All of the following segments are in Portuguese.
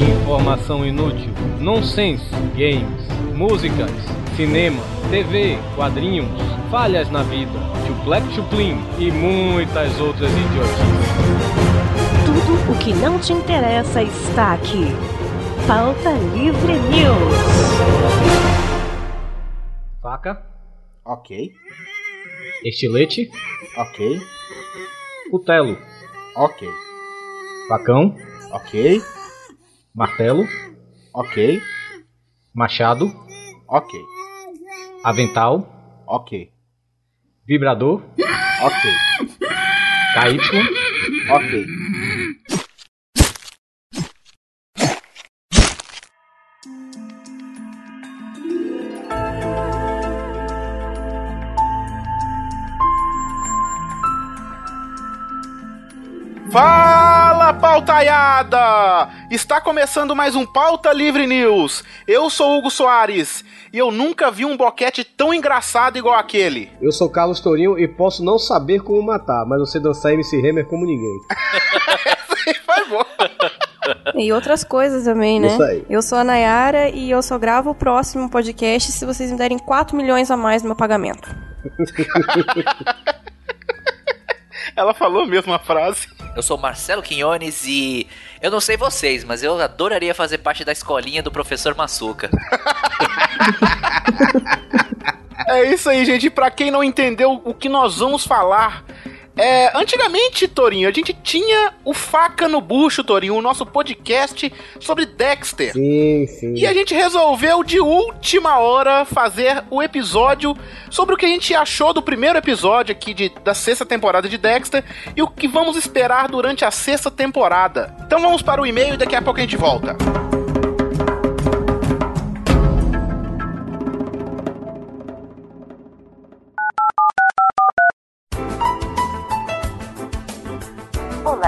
Informação inútil, nonsense, games, músicas, cinema, TV, quadrinhos, falhas na vida, chuplec chuplim e muitas outras idiotices. Tudo o que não te interessa está aqui. Pauta Livre News. Faca, Ok, estilete, ok, cutelo, ok, facão, ok, martelo, ok, machado, ok, avental, ok, vibrador, ok, KY, ok. Fala, pautaiada! Está começando mais um Pauta Livre News. Eu sou Hugo Soares e eu nunca vi um boquete tão engraçado igual aquele. Eu sou Carlos Tourinho e posso não saber como matar, mas você dançar MC Hammer como ninguém. Foi bom. E outras coisas também, né? Isso aí. Eu sou a Nayara e eu só gravo o próximo podcast se vocês me derem 4 milhões a mais no meu pagamento. Ela falou a mesma frase. Eu sou Marcelo Quinones e eu não sei vocês, mas eu adoraria fazer parte da escolinha do professor Massuca. É isso aí, gente. Pra quem não entendeu o que nós vamos falar, é, antigamente, Torinho, a gente tinha o Faca no Bucho, Torinho, o nosso podcast sobre Dexter. Sim, sim. E a gente resolveu de última hora fazer o episódio sobre o que a gente achou do primeiro episódio aqui de- da sexta temporada de Dexter e o que vamos esperar durante a sexta temporada. Então vamos para o e-mail e daqui a pouco a gente volta.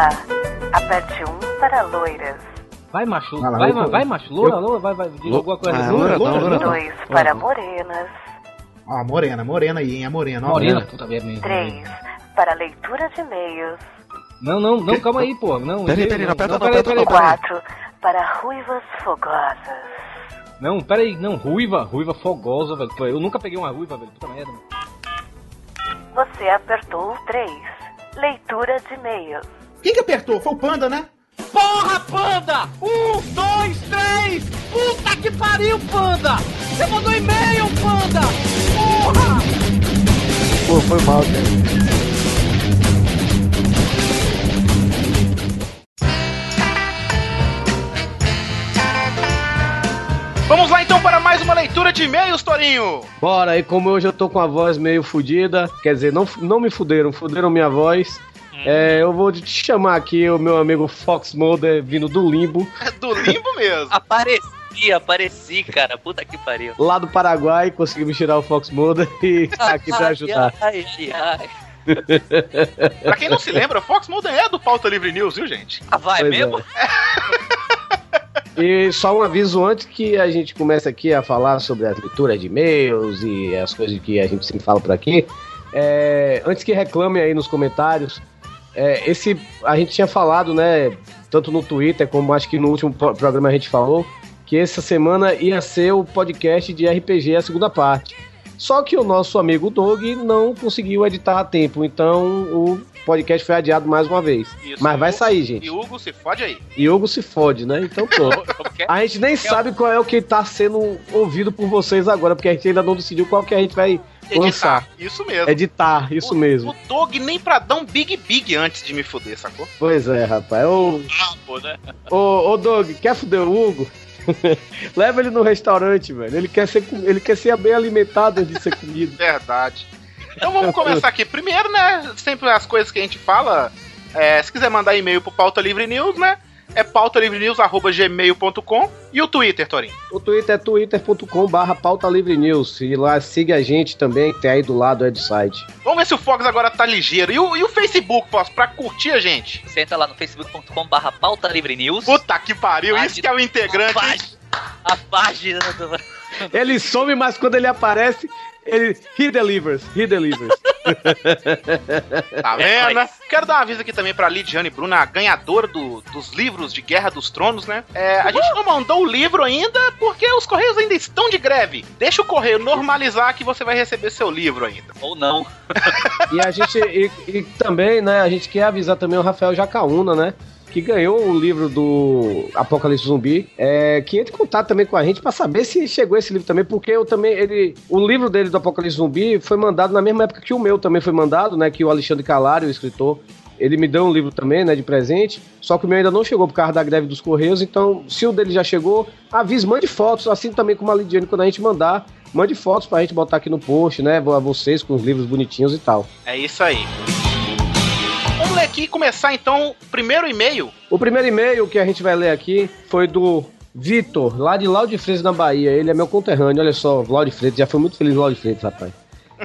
Olá. Aperte 1 para loiras. Vai, macho, Vai lá, vai, vai, vai, vai. macho, loura, loura, vai, vai, diz alguma coisa. Ah, Loura, loura, loura, loura não. 2 para morenas. Ó, morena, morena aí, hein? A morena, ó. Morena, puta merda. 3 para leitura de e-mails. Não, não, não, calma aí, pô. Não, Peraí, não, peraí, não aperta não, peraí, aperta não. peraí, peraí. 4 para ruivas fogosas. Não, peraí, não, ruiva, ruiva fogosa, velho. Eu nunca peguei uma ruiva, velho. Puta merda. Você apertou o 3. Leitura de e-mails. Quem que apertou? Foi o Panda, né? Porra, Panda! Um, dois, três! Puta que pariu, Panda! Você mandou e-mail, Panda! Porra! Pô, foi mal, cara. Vamos lá então para mais uma leitura de e-mails, Torinho. Bora, e como hoje eu tô com a voz meio fudida, quer dizer, não, não me fuderam, fuderam minha voz. É, eu vou te chamar aqui o meu amigo Fox Mulder, vindo do limbo, É do limbo mesmo. Apareci, apareci, cara. Puta que pariu. lá do Paraguai, consegui me tirar o Fox Mulder e tá aqui pra ajudar. Ai, ai, ai. Pra quem não se lembra, o Fox Mulder é do Pauta Livre News, viu, gente? Ah, vai Pois mesmo? é. E só um aviso antes que a gente comece aqui a falar sobre as leituras de e-mails e as coisas que a gente sempre fala por aqui. é, antes que reclame aí nos comentários, é, esse a gente tinha falado, né? Tanto no Twitter como acho que no último pro- programa a gente falou que essa semana ia ser o podcast de RPG a segunda parte. Só que o nosso amigo Doug não conseguiu editar a tempo, então o podcast foi adiado mais uma vez. Isso, Mas vai Hugo- sair, gente. E Hugo, se fode aí. E Hugo se fode, né? Então pronto. A gente nem sabe qual é o que tá sendo ouvido por vocês agora, porque a gente ainda não decidiu qual que a gente vai. Lançar. Isso mesmo. Editar, isso o, mesmo. O Dog nem pra dar um big big antes de me fuder, sacou? Pois é, rapaz. Ô, Pô, né? ô, ô Doug, quer fuder o Hugo? Leva ele no restaurante, velho. Ele quer ser, ele quer ser bem alimentado antes de ser comido. Verdade. Então vamos começar aqui. Primeiro, né? Sempre as coisas que a gente fala. é, se quiser mandar e-mail pro Pauta Livre News, né? É pautalivrenews.gmail.com e o Twitter, Torinho. O Twitter é twitter.com barra pauta livre news. E lá siga a gente também, que tem aí do lado é do site. Vamos ver se o Fox agora tá ligeiro. E o, e o Facebook, Fox, pra curtir a gente? Você entra lá no facebook.com barra pauta livre news. Puta que pariu, Página- isso que é o integrante. A página, a página do... Ele some, mas quando ele aparece, ele. He delivers, he delivers. Tá vendo? né? Quero dar um aviso aqui também pra Lidiane Bruna, a ganhadora do- dos livros de Guerra dos Tronos, né? É, a gente não mandou o livro ainda porque os Correios ainda estão de greve. Deixa o Correio normalizar que você vai receber seu livro ainda. Ou não. E a gente e, e também, né, a gente quer avisar também o Rafael Jacaúna, né? Que ganhou o livro do Apocalipse Zumbi, é, que entre em contato também com a gente pra saber se chegou esse livro também, porque eu também, ele, o livro dele do Apocalipse Zumbi foi mandado na mesma época que o meu também foi mandado, né, que o Alexandre Calari, o escritor, ele me deu um livro também, né, de presente, só que o meu ainda não chegou por causa da greve dos Correios, então, se o dele já chegou, avise, mande fotos, assim também como a Lidiane, quando a gente mandar, mande fotos pra gente botar aqui no post, né, a vocês com os livros bonitinhos e tal. É isso aí. Vamos ler aqui e começar então o primeiro e-mail. O primeiro e-mail que a gente vai ler aqui foi do Vitor, lá de Lauro de Freitas, na Bahia. Ele é meu conterrâneo, olha só, Lauro de Freitas, já foi muito feliz Lauro de Freitas, rapaz.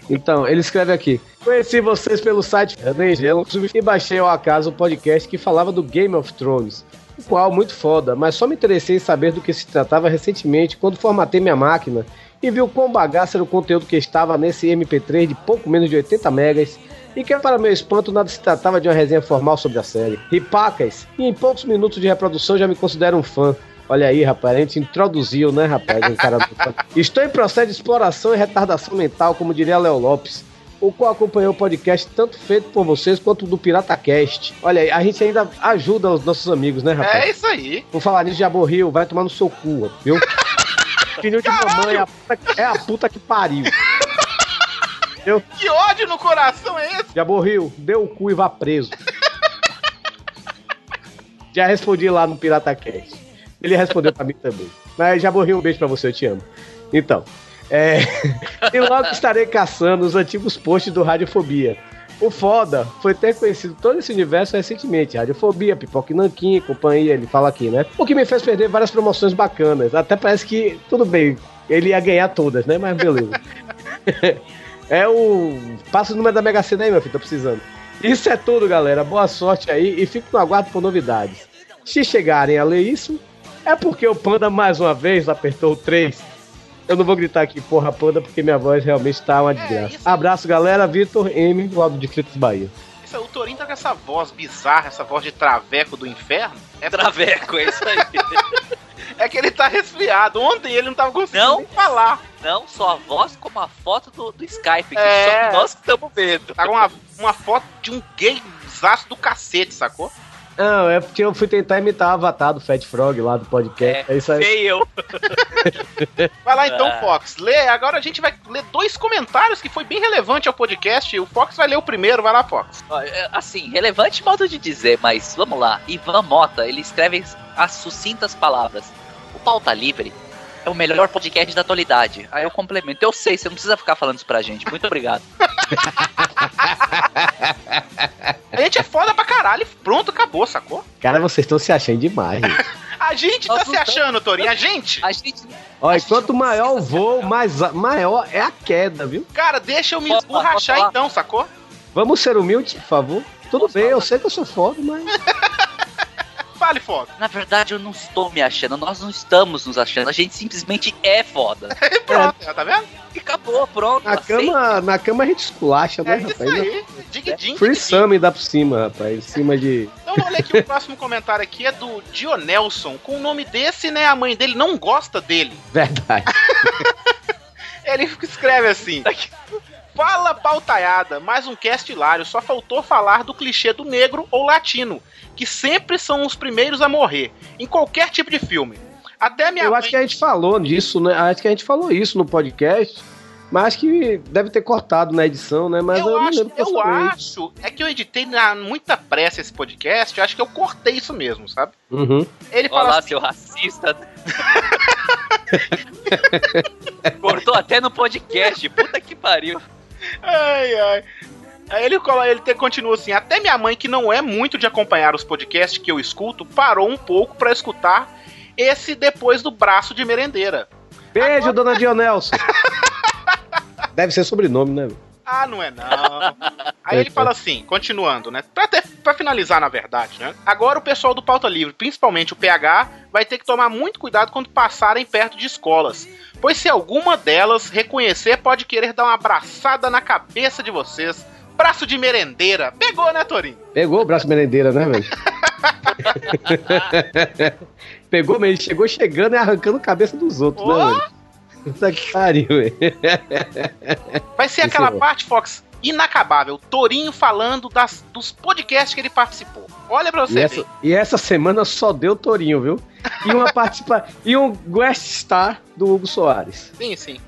Então, ele escreve aqui: Conheci vocês pelo site Angelo e baixei ao acaso o podcast que falava do Game of Thrones. O qual muito foda, mas só me interessei em saber do que se tratava recentemente quando formatei minha máquina e vi o quão bagaço era o conteúdo que estava nesse MP3 de pouco menos de 80 megas e que, para meu espanto, nada se tratava de uma resenha formal sobre a série. Ripacas, e em poucos minutos de reprodução já me considero um fã. Olha aí, rapaz, a gente introduziu, né, rapaz, um cara. Estou em processo de exploração e retardação mental, como diria Léo Lopes, o qual acompanhou o podcast tanto feito por vocês quanto do PirataCast. Olha aí, a gente ainda ajuda os nossos amigos, né, rapaz? É isso aí. Por falar nisso, Jabo Rio, vai tomar no seu cu, viu? Filho de mamãe é a puta, é a puta que pariu. Que ódio no coração é esse? Jabo Rio, deu o cu e vá preso. Já respondi lá no PirataCast. Ele respondeu pra mim também. Mas Jabo Rio, um beijo pra você, eu te amo. Então, é... e logo estarei caçando os antigos posts do Radiofobia. O foda foi ter conhecido todo esse universo recentemente. Radiofobia, Pipoca e Nanquim, companhia, ele fala aqui, né? O que me fez perder várias promoções bacanas. Até parece que, tudo bem, ele ia ganhar todas, né? Mas beleza. é o. Passa o número da Mega Sena aí, meu filho, tô precisando. Isso é tudo, galera. Boa sorte aí e fico no aguardo por novidades. Se chegarem a ler isso, é porque o Panda mais uma vez apertou o 3. Eu não vou gritar aqui, porra, Panda, porque minha voz realmente tá uma desgraça. isso. Abraço, galera. Vitor M, do lado de Fritos, Bahia. Isso, o Torinho tá com essa voz bizarra, essa voz de traveco do inferno. É, Traveco, é isso aí. é que ele tá resfriado. Ontem ele não tava conseguindo Não. nem falar. Não só a voz, como a foto do, do Skype, que É. só nós que estamos vendo. Tá com uma, uma foto de um gayzaço do cacete, sacou? Não, é porque eu fui tentar imitar o avatar do Fat Frog lá do podcast. É, isso aí. Feio. Vai lá então, Ah. Fox. Lê. Agora a gente vai ler dois comentários que foi bem relevante ao podcast. O Fox vai ler o primeiro. Vai lá, Fox. É, Assim, relevante modo de dizer, mas vamos lá. Ivan Mota, ele escreve as sucintas palavras. O Pauta Livre é o melhor podcast da atualidade. Aí eu complemento. Eu sei, você não precisa ficar falando isso pra gente. Muito obrigado. A gente é foda pra caralho. Pronto, acabou, sacou? Cara, vocês estão se achando demais. gente. A gente Nós tá se achando, Torinho. A gente. A gente. Olha, A gente quanto maior o voo, mais a- maior é a queda, viu? Cara, deixa eu me esborrachar então, sacou? Vamos ser humildes, por favor. Tudo Posso bem, falar? eu sei que eu sou foda, mas. Fale, Fox. Na verdade, eu não estou me achando. Nós não estamos nos achando. A gente simplesmente é foda. Pronto, tá vendo? E acabou, pronto. Na aceita. cama, na cama a gente esculacha, né, É isso rapaz? aí. Dig, dig, Free dig. Summer dá por cima, rapaz. Em cima de. Então vamos ler aqui o próximo comentário aqui é do Dionelson. Com o nome desse, né? A mãe dele não gosta dele. Verdade. Ele escreve assim: Fala pautaiada, mais um cast hilário. Só faltou falar do clichê do negro ou latino, que sempre são os primeiros a morrer, em qualquer tipo de filme. Até minha Eu mãe. acho que a gente falou disso, né? Acho que a gente falou isso no podcast. Mas acho que deve ter cortado na edição, né? Mas eu, eu não acho, eu eu acho, é que eu editei na muita pressa esse podcast, eu acho que eu cortei isso mesmo, sabe? Uhum. Ele fala Olá, assim, seu racista. Cortou até no podcast. Puta que pariu. Ai, ai. Aí ele, ele te- continua assim: até minha mãe, que não é muito de acompanhar os podcasts que eu escuto, parou um pouco pra escutar esse depois do braço de merendeira. Beijo, dona Dionelson. Deve ser sobrenome, né? Ah, não é não. Aí ele fala assim, continuando, né? Pra, ter- pra finalizar, na verdade, né? Agora o pessoal do Pauta Livre, principalmente o PH, vai ter que tomar muito cuidado quando passarem perto de escolas. Pois se alguma delas reconhecer, pode querer dar uma abraçada na cabeça de vocês. Braço de merendeira. Pegou, né, Torinho? Pegou o braço merendeira, né, velho? Pegou mesmo, chegou chegando e arrancando a cabeça dos outros, né, Ó. velho? Puta que pariu, velho. Vai ser Esse aquela é. parte, Fox, inacabável. Torinho falando das, dos podcasts que ele participou. Olha pra você E essa, e essa semana só deu Torinho, viu? E uma participa e um guest star do Hugo Soares. Sim, sim.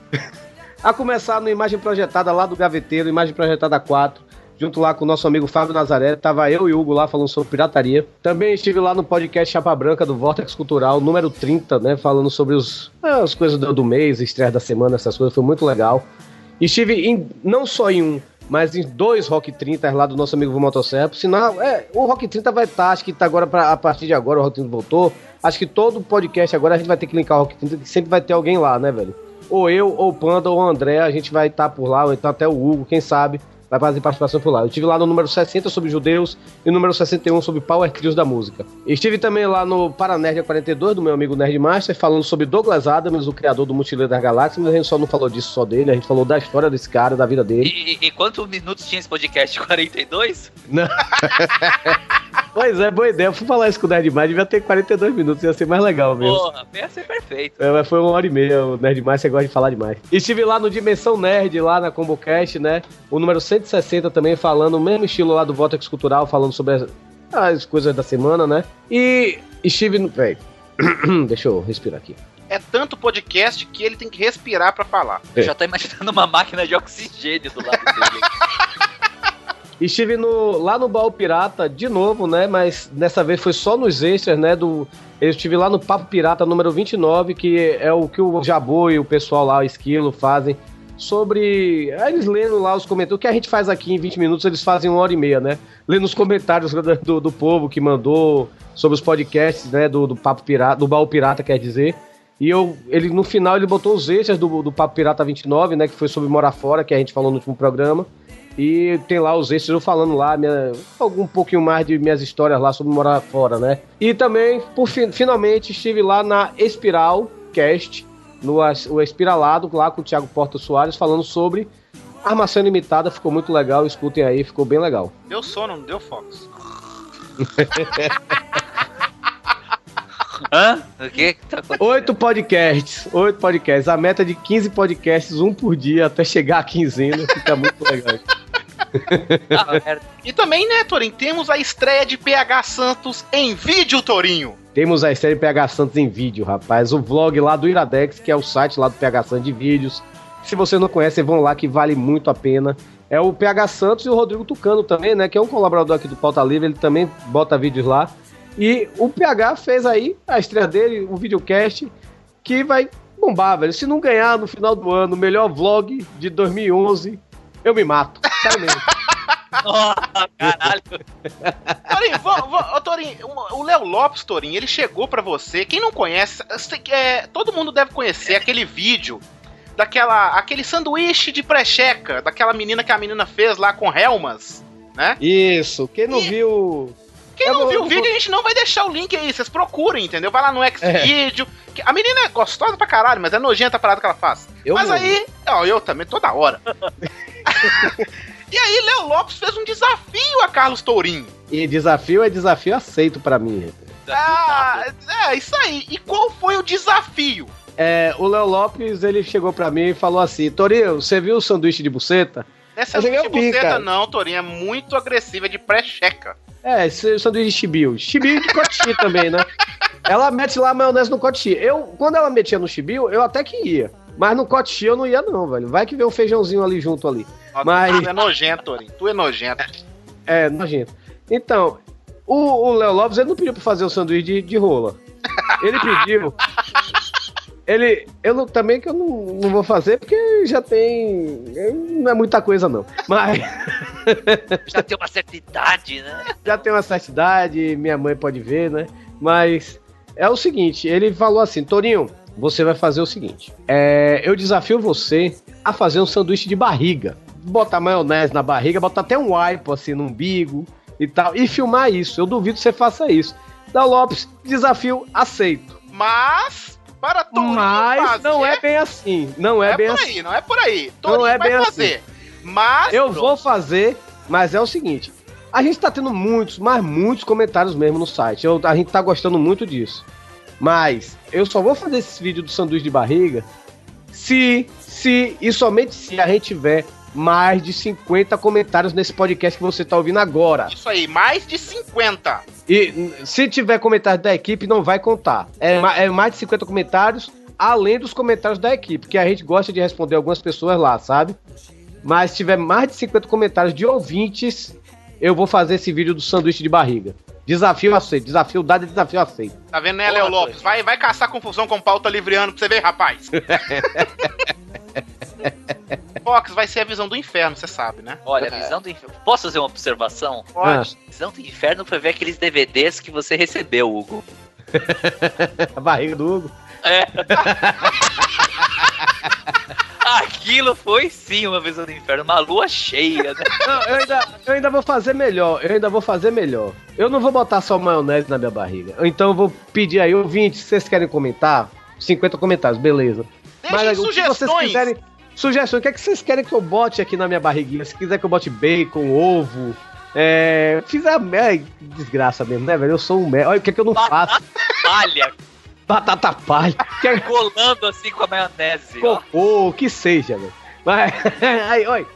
A começar no Imagem Projetada lá do Gaveteiro, Imagem Projetada 4, junto lá com o nosso amigo Fábio Nazaré. Tava eu e Hugo lá falando sobre pirataria. Também estive lá no podcast Chapa Branca do Vortex Cultural, número 30, né? Falando sobre os, as coisas do, do mês, estreia da semana, essas coisas. Foi muito legal. Estive em, não só em um, mas em dois Rock 30 lá do nosso amigo Vô Motosserra. Por Sinal, é, o Rock 30 vai estar, acho que tá agora, pra, a partir de agora, o Rock 30 voltou. Acho que todo podcast agora a gente vai ter que linkar o Rock 30, que sempre vai ter alguém lá, né, velho? Ou eu, ou o Panda, ou o André, a gente vai estar por lá, ou então até o Hugo, quem sabe, vai fazer participação por lá. Eu estive lá no número 60 sobre judeus e no número 61 sobre Power Trios da música. Estive também lá no Paranerd 42 do meu amigo Nerdmaster, falando sobre Douglas Adams, o criador do Mochileiro das Galáxias, mas a gente só não falou disso só dele, a gente falou da história desse cara, da vida dele. E, e- e quantos minutos tinha esse podcast? 42? Pois é, boa ideia. Eu fui falar isso com o Nerdmaster, devia ter 42 minutos, ia ser mais legal mesmo. Porra, ia ser perfeito. É, mas foi uma hora e meia, o Nerd Mais, você gosta de falar demais. Estive lá no Dimensão Nerd, lá na ComboCast, né? O número 160 também, falando o mesmo estilo lá do Vortex Cultural, falando sobre as, as coisas da semana, né? E estive no... Peraí. Deixa eu respirar aqui. É tanto podcast que ele tem que respirar pra falar. É. Eu já tô imaginando uma máquina de oxigênio do lado dele. Estive no, lá no Baú Pirata de novo, né? Mas dessa vez foi só nos extras, né? Do, eu estive lá no Papo Pirata número 29, que é o que o Jabô e o pessoal lá, o Esquilo, fazem. Sobre. Eles lendo lá os comentários. O que a gente faz aqui em 20 minutos, eles fazem uma hora e meia, né? Lendo os comentários do, do, povo que mandou sobre os podcasts, né? Do, do Papo Pirata, do Baú Pirata, quer dizer. E eu, ele, no final, ele botou os extras do, do Papo Pirata 29, né? Que foi sobre Morar Fora, que a gente falou no último programa. E tem lá os extras eu falando lá, minha, um pouquinho mais de minhas histórias lá sobre morar fora, né? E também, por fin- finalmente, estive lá na Espiral Cast, no o Espiralado, lá com o Thiago Porto Soares, falando sobre armação limitada. Ficou muito legal, escutem aí, ficou bem legal. Deu sono, não deu Fox. Hã? O que que tá acontecendo? Oito podcasts, oito podcasts. A meta é de 15 podcasts, um por dia, até chegar a quinzena. Fica muito legal. Ah. E também, né, Torinho, temos a estreia de PH Santos em vídeo, Torinho. Temos a série PH Santos em vídeo, rapaz. O vlog lá do Iradex, que é o site lá do PH Santos de vídeos. Se você não conhece, vão lá que vale muito a pena. É o PH Santos e o Rodrigo Tucano também, né? Que é um colaborador aqui do Pauta Livre, ele também bota vídeos lá. E o PH fez aí a estreia dele, o videocast, que vai bombar, velho. Se não ganhar no final do ano o melhor vlog de 2011, eu me mato. Sério mesmo. Nossa, caralho. Torinho, vo- vo- ô, Torinho, o Léo Lopes, Torinho, ele chegou pra você. Quem não conhece, é, todo mundo deve conhecer aquele vídeo daquela aquele sanduíche de precheca, daquela menina que a menina fez lá com Helmas, né? Isso, quem não E- viu. Quem Eu não vou- viu o vídeo, vou- a gente não vai deixar o link aí, vocês procurem, entendeu? Vai lá no Xvideo. que A menina é gostosa pra caralho, mas é nojenta a parada que ela faz. Eu mas não. aí, ó, eu também, toda hora. e aí, Léo Lopes fez um desafio a Carlos Tourinho. E desafio é desafio aceito pra mim. Ah, é, isso aí. E qual foi o desafio? É, o Léo Lopes, ele chegou pra mim e falou assim: Torinho, você viu o sanduíche de buceta? Essa Eu cheguei de buceta cara. não, Tourinho, é muito agressiva, é de pré-checa. É, esse sanduíche de chibio. Chibio de cotichi também, né? Ela mete lá a maionese no cotichi. Eu, quando ela metia no chibio, eu até que ia. Mas no cotichi eu não ia não, velho. Vai que vem um feijãozinho ali junto ali. Mas- Tu é nojento, Tourinho, tu é nojento. É, nojento. Então, o o Léo Lopes, ele não pediu pra fazer o sanduíche de, de rola. Ele pediu... Ele, eu não, também que eu não, não vou fazer porque já tem, não é muita coisa não. Mas Já tem uma certa idade, né? já tem uma certa idade, minha mãe pode ver, né? Mas é o seguinte, ele falou assim, Torinho, você vai fazer o seguinte, é, eu desafio você a fazer um sanduíche de barriga, botar maionese na barriga, botar até um wipe assim no umbigo e tal, e filmar isso. Eu duvido que você faça isso. Da Lopes, desafio aceito. Mas, para Tourinho Mas fazer, não é bem assim, não é, é bem por assim. aí, não é por aí. Tourinho é vai bem fazer. Mas, Eu vou fazer Mas é o seguinte, a gente tá tendo muitos, mas muitos comentários mesmo no site. Eu- a gente tá gostando muito disso. Mas eu só vou fazer esse vídeo do sanduíche de barriga se, se e somente se a gente tiver mais de 50 comentários nesse podcast que você tá ouvindo agora. Isso aí, mais de 50. E se tiver comentários da equipe, não vai contar. É, é mais de 50 comentários, além dos comentários da equipe, que a gente gosta de responder algumas pessoas lá, sabe? Mas se tiver mais de 50 comentários de ouvintes, eu vou fazer esse vídeo do sanduíche de barriga. Desafio aceito, desafio dado e desafio aceito. Tá vendo, né, Léo Lopes? Vai, vai caçar confusão com pauta livreano pra você ver, rapaz. Fox vai ser a visão do inferno, você sabe, né? Olha, a visão do inferno. Posso fazer uma observação? Pode. Visão do inferno foi ver aqueles DVDs que você recebeu, Hugo. A barriga do Hugo. É. Aquilo foi sim uma visão do inferno, uma lua cheia, né? Não, eu ainda, eu ainda vou fazer melhor, eu ainda vou fazer melhor. Eu não vou botar só maionese na minha barriga. Então eu vou pedir aí, ouvintes, se vocês querem comentar, 50 comentários, beleza. Deixem o que vocês sugestões. quiserem. Sugestões, o que, é que vocês querem que eu bote aqui na minha barriguinha? Se quiser que eu bote bacon, ovo. É. Fizer. Ai, desgraça mesmo, né, velho? Eu sou um merda. Olha o que, é que eu não faço. Palha, Batata palha. Que é colando assim com a maionese. ó. cocô, o que seja, velho. Mas. Aí, olha.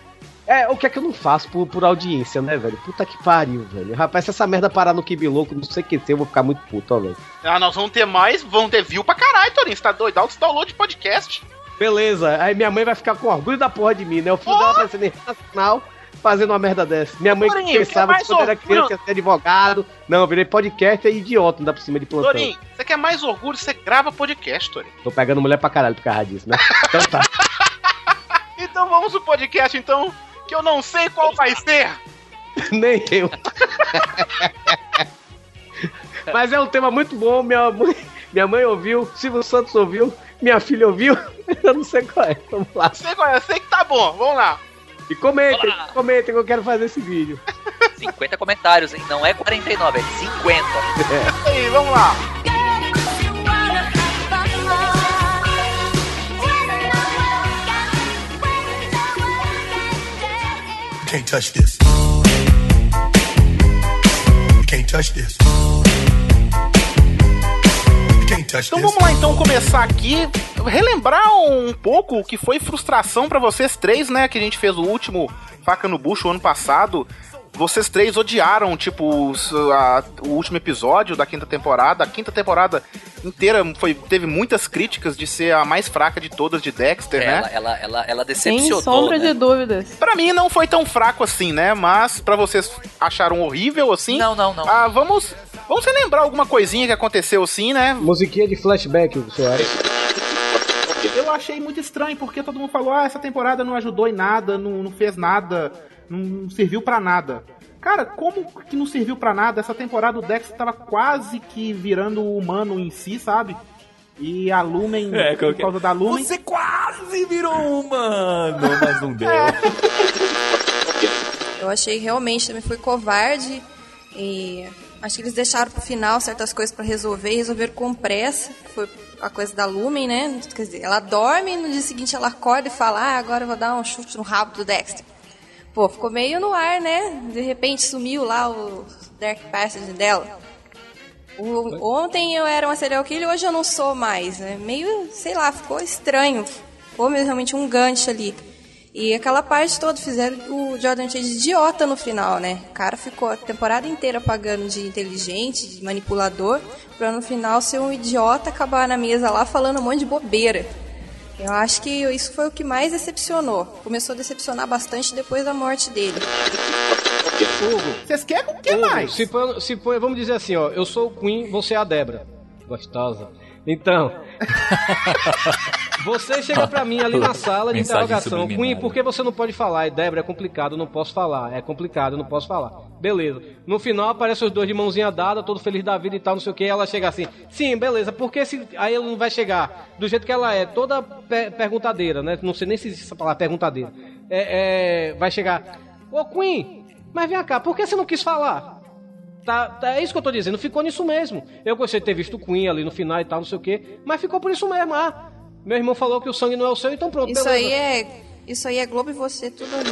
É, o que é que eu não faço por, por audiência, né, velho? Puta que pariu, velho. Rapaz, se essa merda parar no Kibi Louco, não sei o que ser, eu vou ficar muito puto, ó, velho. Ah, nós vamos ter mais, vão ter view pra caralho, Torinho. Você tá doido? Dá o download de podcast. Beleza, aí minha mãe vai ficar com orgulho da porra de mim, né? O filho dela aparecendo em nacional fazendo uma merda dessa. Minha mãe Torinho, que que é pensava que quando era criança ia ser advogado. Não, eu virei podcast e idiota, não dá por cima de plantão. Torinho, você quer mais orgulho? Você grava podcast, Torinho. Tô pegando mulher pra caralho por causa disso, né? Então tá. Então vamos pro podcast, então, que eu não sei qual vai ser. Nem eu. Mas é um tema muito bom, minha mãe, minha mãe ouviu, Silvio Santos ouviu, minha filha ouviu, eu não sei qual é. Vamos lá. Sei qual é, eu sei que tá bom. Vamos lá. E comentem, Olá. comentem que eu quero fazer esse vídeo. 50 comentários, hein? Não é 49, é 50. E aí, vamos lá. Can't touch this. Can't touch this. Can't touch Então vamos lá então começar aqui, relembrar um pouco o que foi frustração pra vocês três, né? Que a gente fez o último Faca no Bucho ano passado. Vocês três odiaram, tipo, os- a- o último episódio da quinta temporada. A quinta temporada inteira foi, teve muitas críticas de ser a mais fraca de todas de Dexter, Ela, né? ela, ela, ela Sem decepcionou. sombra né? de dúvidas. Pra mim não foi tão fraco assim, né? Mas pra vocês acharam horrível assim. Não, não, não. Ah, vamos, vamos relembrar alguma coisinha que aconteceu assim, né? Musiquinha de flashback, o senhor. Eu achei muito estranho, porque todo mundo falou, ah, essa temporada não ajudou em nada, não, não fez nada, não, serviu pra nada. Cara, como que não serviu pra nada? Essa temporada o Dex tava quase que virando humano em si, sabe? E a Lumen, É, por causa da Lumen... Você quase virou um humano, mas não deu. Eu achei realmente também foi covarde e acho que eles deixaram pro final certas coisas pra resolver e resolveram com pressa. Foi a coisa da Lumen, né? Quer dizer, ela dorme e no dia seguinte ela acorda e fala: "Ah, agora eu vou dar um chute no rabo do Dexter". Pô, ficou meio no ar, né? De repente sumiu lá o Dark Passage dela. O- ontem eu era uma serial killer, hoje eu não sou mais, né? Meio, sei lá, ficou estranho. Ficou realmente um gancho ali. E aquela parte toda fizeram o Jordan Chase idiota no final, né? O cara ficou a temporada inteira pagando de inteligente, de manipulador, pra no final ser um idiota acabar na mesa lá falando um monte de bobeira. Eu acho que isso foi o que mais decepcionou. Começou a decepcionar bastante depois da morte dele. Vocês querem o que Hugo, mais? Se põe, se põe- vamos dizer assim, ó, eu sou o Queen, você é a Débora. Gostosa. Então, você chega pra mim ali na sala de Mensagem interrogação. Queen, por que você não pode falar? E Débora, é complicado, não posso falar. É complicado, não posso falar. Beleza. No final aparece os dois de mãozinha dada, todo feliz da vida e tal, não sei o que, e ela chega assim, sim, beleza, por que se... aí ela não vai chegar do jeito que ela é, toda pe- perguntadeira, né? Não sei nem se existe essa palavra, perguntadeira. É, é, vai chegar, ô Queen, mas vem cá, por que você não quis falar? Tá, tá- é isso que eu tô dizendo, ficou nisso mesmo. Eu gostei de ter visto o Queen ali no final e tal, não sei o quê, mas ficou por isso mesmo. Ah, meu irmão falou que o sangue não é o seu, então pronto, Isso beleza. aí é. Isso aí é Globo e você, tudo ali.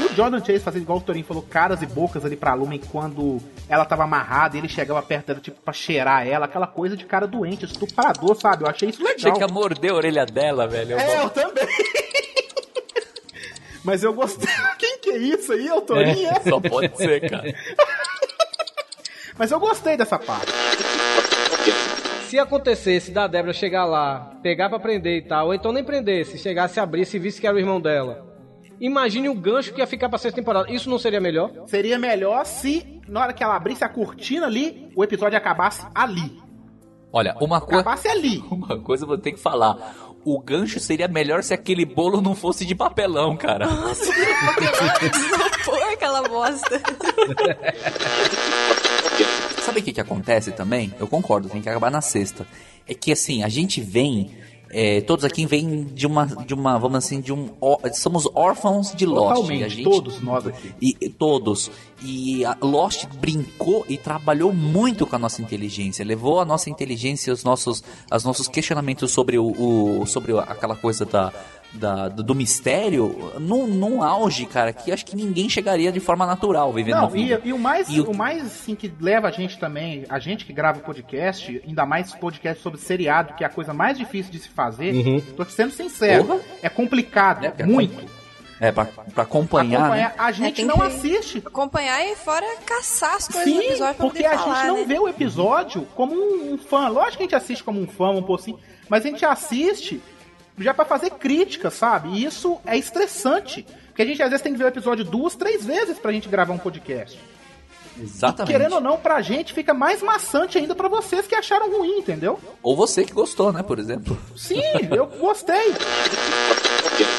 E o Jordan Chase fazendo igual o Torinho falou, caras e bocas ali pra Lumen quando ela tava amarrada e ele chegava perto dela, tipo, pra cheirar ela, aquela coisa de cara doente, estuprador, sabe? Eu achei isso Achei legal. que ia morder a orelha dela, velho. É, eu também. Mas eu gostei. Quem que é isso aí, é o Torinho? É, só pode ser, cara. Mas eu gostei dessa parte. Se acontecesse da Débora chegar lá, pegar pra prender e tal, ou então nem prendesse, chegasse, abrisse e visse que era o irmão dela. Imagine o gancho que ia ficar pra sexta temporada. Isso não seria melhor? Seria melhor se, na hora que ela abrisse a cortina ali, o episódio acabasse ali. Olha, uma coisa. Acabasse ali. Uma coisa eu vou ter que falar. O gancho seria melhor se aquele bolo não fosse de papelão, cara. Pô, aquela bosta. Sabe o que, que acontece também? Eu concordo, tem que acabar na sexta. É que assim, a gente vem. é, todos aqui vêm de uma, de uma, vamos assim, de um. ó- somos órfãos de Lost. Totalmente, a gente, todos nós aqui. E, e todos. E a Lost brincou e trabalhou muito com a nossa inteligência. Levou a nossa inteligência, os nossos, os nossos questionamentos sobre, o, o- sobre aquela coisa da, da- do, do mistério num, num auge, cara, que acho que ninguém chegaria de forma natural vivendo a Não, vida. e, e o mais, E o- o... mais assim que leva a gente também, a gente que grava podcast, ainda mais podcast sobre seriado, que é a coisa mais difícil de se fazer. Uhum. Tô sendo sincero, Porra. é complicado, É, é muito. É, pra, pra acompanhar, Acompanhar. né? A É, gente tem não assiste. Acompanhar e fora caçar as coisas do Sim, episódio pra porque poder a falar, gente não né? vê o episódio como um, um fã. Lógico que a gente assiste como um fã, um pouquinho, mas a gente assiste já pra fazer crítica, sabe? E isso é estressante. Porque a gente às vezes tem que ver o episódio duas, três vezes pra gente gravar um podcast. Exatamente. Querendo ou não, pra gente fica mais maçante ainda pra vocês que acharam ruim, entendeu? Ou você que gostou, né, por exemplo. Sim, eu gostei.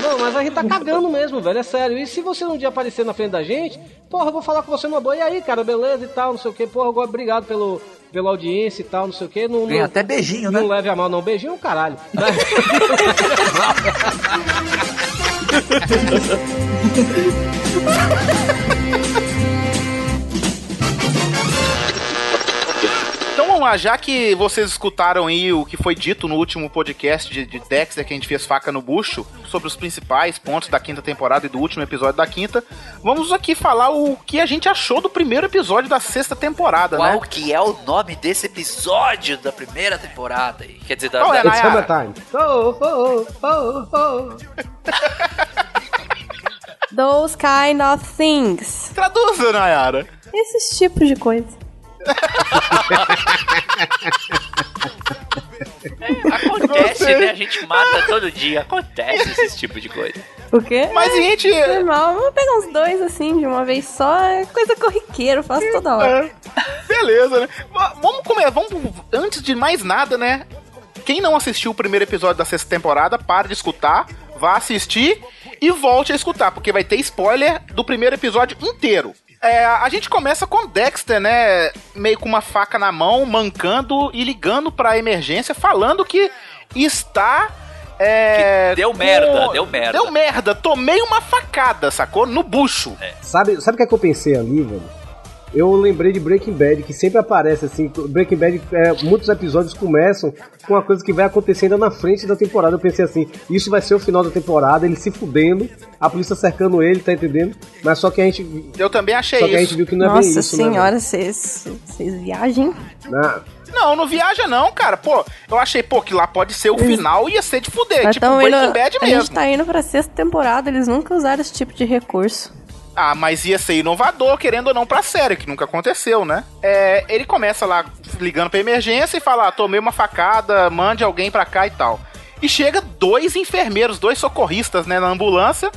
Não, mas a gente tá cagando mesmo, velho, é sério. E se você um dia aparecer na frente da gente, porra, eu vou falar com você numa boa. E aí, cara, beleza e tal, não sei o que. Porra, agora obrigado pelo, pela audiência e tal, não sei o que. Não, Ganha não- até beijinho, né? Não leve a mal, não. Beijinho, é um caralho. Já que vocês escutaram aí o que foi dito no último podcast de, de Dexter, que a gente fez faca no bucho, sobre os principais pontos da quinta temporada e do último episódio da quinta, vamos aqui falar o que a gente achou do primeiro episódio da sexta temporada, Qual né? que é o nome desse episódio da primeira temporada? Quer dizer, da, Qual é, da- It's summertime. Oh, oh, oh, oh. Those kind of things. Traduza, Nayara. Esses tipos de coisa. Acontece, né? A gente mata todo dia. Acontece esse tipo de coisa. O quê? Mas a gente. Normal, vamos pegar uns dois assim de uma vez só. É coisa corriqueira, eu faço toda hora. É, beleza, né? Va- Vamos comer, vamos. Antes de mais nada, né? Quem não assistiu o primeiro episódio da sexta temporada, pare de escutar, vá assistir e volte a escutar, porque vai ter spoiler do primeiro episódio inteiro. É, a gente começa com Dexter, né? Meio com uma faca na mão, mancando e ligando pra emergência, falando que está. É, Que deu merda, deu merda. Deu merda, tomei uma facada, sacou? No bucho. Sabe, sabe o que, é que eu pensei ali, velho? Eu lembrei de Breaking Bad, que sempre aparece assim. Breaking Bad, é, muitos episódios começam com uma coisa que vai acontecendo na frente da temporada. Eu pensei assim: isso vai ser o final da temporada, ele se fudendo, a polícia cercando ele, tá entendendo? Mas só que a gente. Eu também achei Só que a isso. gente viu que não é bem Nossa isso, né, senhora, vocês vocês viajam. Na- Não, não viaja não, cara. Pô, eu achei, pô, que lá pode ser o final ia ser de fuder. Nós tipo Breaking indo- Bad a gente mesmo. tá indo pra sexta temporada, eles nunca usaram esse tipo de recurso. Ah, mas ia ser inovador, querendo ou não, pra série, que nunca aconteceu, né? É, ele começa lá ligando pra emergência e fala: ah, tomei uma facada, mande alguém pra cá e tal. E chega dois enfermeiros, dois socorristas, né, na ambulância.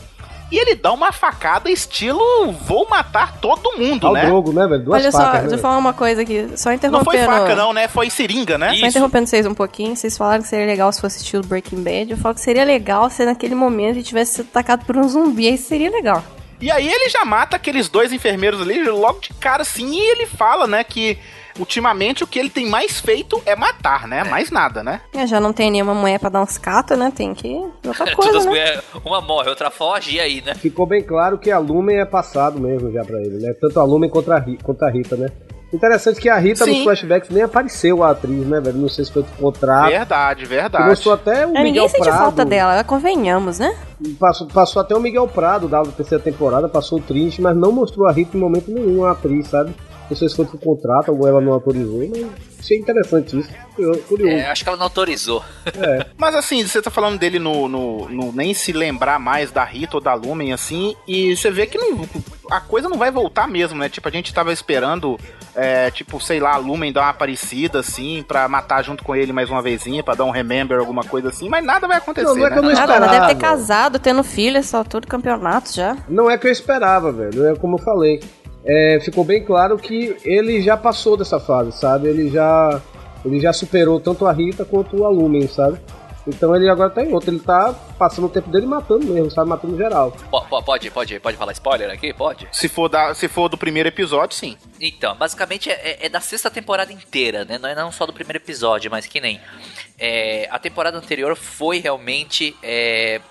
E ele dá uma facada estilo vou matar todo mundo, Tá o né? Drogo, né, velho? Duas Olha só, facas, né, deixa eu falar uma coisa aqui, só Não interrompendo. foi faca, não, né? Foi seringa, né? Só interrompendo vocês um pouquinho, vocês falaram que seria legal se fosse assistir o Breaking Bad. Eu falo que seria legal se naquele momento ele tivesse sido atacado por um zumbi, aí seria legal. E aí ele já mata aqueles dois enfermeiros ali logo de cara assim e ele fala, né, que ultimamente o que ele tem mais feito é matar, né? Mais nada, né? Eu já não tem nenhuma mulher pra dar uns catos, né? Tem que. Outra coisa, Todas né? uma morre, outra foge, e aí, né? Ficou bem claro que a Lumen é passado mesmo já pra ele, né? Tanto a Lumen contra a Rita, né? Interessante que a Rita Sim. nos flashbacks nem apareceu a atriz, né, velho? Não sei se foi do contrato. Verdade, verdade. Mostrou até o É, ninguém Miguel sente Prado. falta dela, convenhamos, né? Passou, passou até o Miguel Prado da terceira temporada, passou o Trinity, mas não mostrou a Rita em momento nenhum, a atriz, sabe? Não sei se foi por contrato ou ela não autorizou, mas achei interessante isso. Curioso. É, acho que ela não autorizou. Mas assim, você tá falando dele no, no, no nem se lembrar mais da Rita ou da Lumen, assim, e você vê que não- a coisa não vai voltar mesmo, né? Tipo, a gente tava esperando, é, tipo, sei lá, a Lumen dar uma aparecida, assim, pra matar junto com ele mais uma vezinha, pra dar um remember, alguma coisa assim, mas nada vai acontecer, Não, não é né? que eu não Nada, ela deve ter esperava. casado, tendo filho, essa altura do campeonato já. Não é que eu esperava, velho. É como eu falei. É, ficou bem claro que ele já passou dessa fase, sabe? Ele já, ele já superou tanto a Rita quanto a Lumen, sabe? Então ele agora tá em outro. Ele tá passando o tempo dele matando mesmo, sabe? Matando geral. Po- Pode, pode, pode falar spoiler aqui? Pode? Se for, da, se for do primeiro episódio, sim. Então, basicamente é, é- é da sexta temporada inteira, né? Não é não só do primeiro episódio, mas que nem. é, a temporada anterior foi realmente é,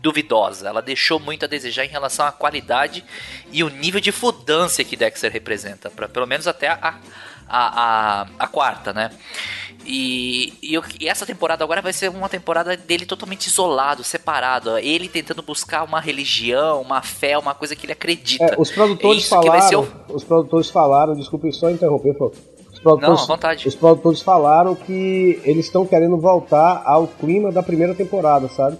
duvidosa. Ela deixou muito a desejar em relação à qualidade e o nível de fudância que Dexter representa. Pra, pelo menos até a, a, a, a quarta, né? E, e, eu- e essa temporada agora vai ser uma temporada dele totalmente isolado, separado. Ele tentando buscar uma religião, uma fé, uma coisa que ele acredita. É, os produtores É falaram. o- Os produtores falaram, desculpem só interromper, por. Os Não, produtores, à vontade. os produtores falaram que eles estão querendo voltar ao clima da primeira temporada, sabe?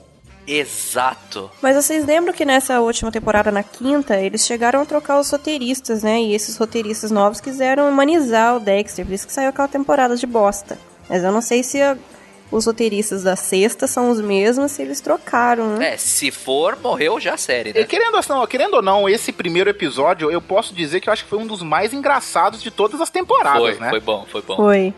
Exato. Mas vocês lembram que nessa última temporada, na quinta, eles chegaram a trocar os roteiristas, né? E esses roteiristas novos quiseram humanizar o Dexter, por isso que saiu aquela temporada de bosta. Mas eu não sei se a- os roteiristas da sexta são os mesmos, se eles trocaram, né? É, se for, morreu já a série, E né? querendo, ou não, querendo ou não, esse primeiro episódio, eu posso dizer que eu acho que foi um dos mais engraçados de todas as temporadas, Foi, né? foi bom, foi bom. Foi.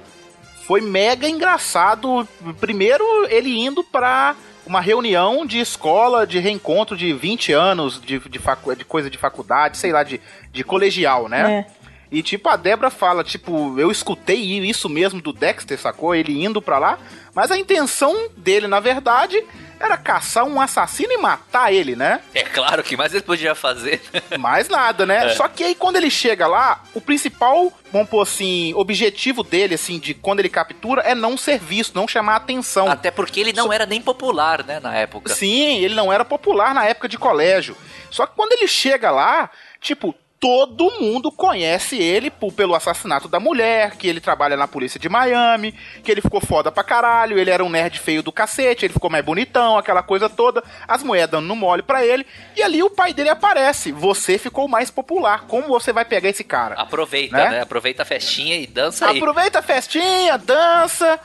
foi mega engraçado. Primeiro, ele indo pra uma reunião de escola, de reencontro de 20 anos de, de, facu- de coisa de faculdade, sei lá, de, de colegial, né? É. E tipo, a Débora fala, tipo, eu escutei isso mesmo do Dexter, sacou? Ele indo pra lá, mas a intenção dele, na verdade, era caçar um assassino e matar ele, né? É claro que mais ele podia fazer. Mais nada, né? É. Só que aí quando ele chega lá, o principal, vamos pôr assim, objetivo dele, assim, de quando ele captura, é não ser visto, não chamar atenção. Até porque ele não era nem popular, né, na época. Sim, ele não era popular na época de colégio. Só que quando ele chega lá, tipo, todo mundo conhece ele por- pelo assassinato da mulher, que ele trabalha na polícia de Miami, que ele ficou foda pra caralho, ele era um nerd feio do cacete, ele ficou mais bonitão, aquela coisa toda, as mulheres dando no mole pra ele, e ali o pai dele aparece. Você ficou mais popular, como você vai pegar esse cara? Aproveita, Né? né? Aproveita a festinha e dança aí. Aproveita a festinha, dança,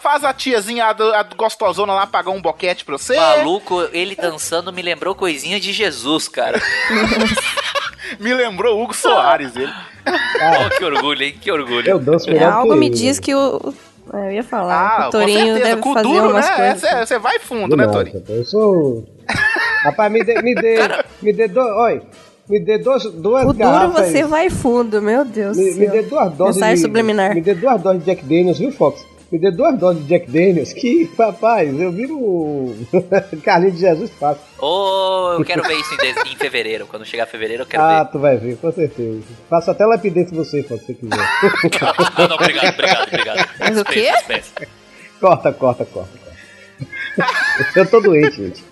faz a tiazinha, a, a gostosona lá pagar um boquete pra você. Maluco, ele dançando me lembrou coisinha de Jesus, cara. Me lembrou o Hugo Soares, ele. oh, que orgulho, hein? Que orgulho. Eu danço É, melhor algo que me ele. diz que o. é, Eu ia falar. Ah, o Torinho deve Com fazer duro, umas né? coisas. Você você vai fundo, né, Torinho? Eu sou. Rapaz, me dê. Me dê, me dê dois. Oi. Me dê dois, duas O duro garrafas. você vai fundo, meu Deus Me, do me dê duas doses Mensagem de, subliminar. Me dê duas doses de Jack Daniels, viu, Fox? Me dê duas doses de Jack Daniels, que, rapaz, eu viro o Carlinhos de Jesus fácil. Ô, eu quero ver isso em, de- em fevereiro. Quando chegar fevereiro, eu quero Ah, ver. tu vai ver, com certeza. Faço até lapidez você, se você quiser. não, não, obrigado, obrigado, obrigado. Mas o quê? Corta, corta, corta. corta. eu tô doente, gente.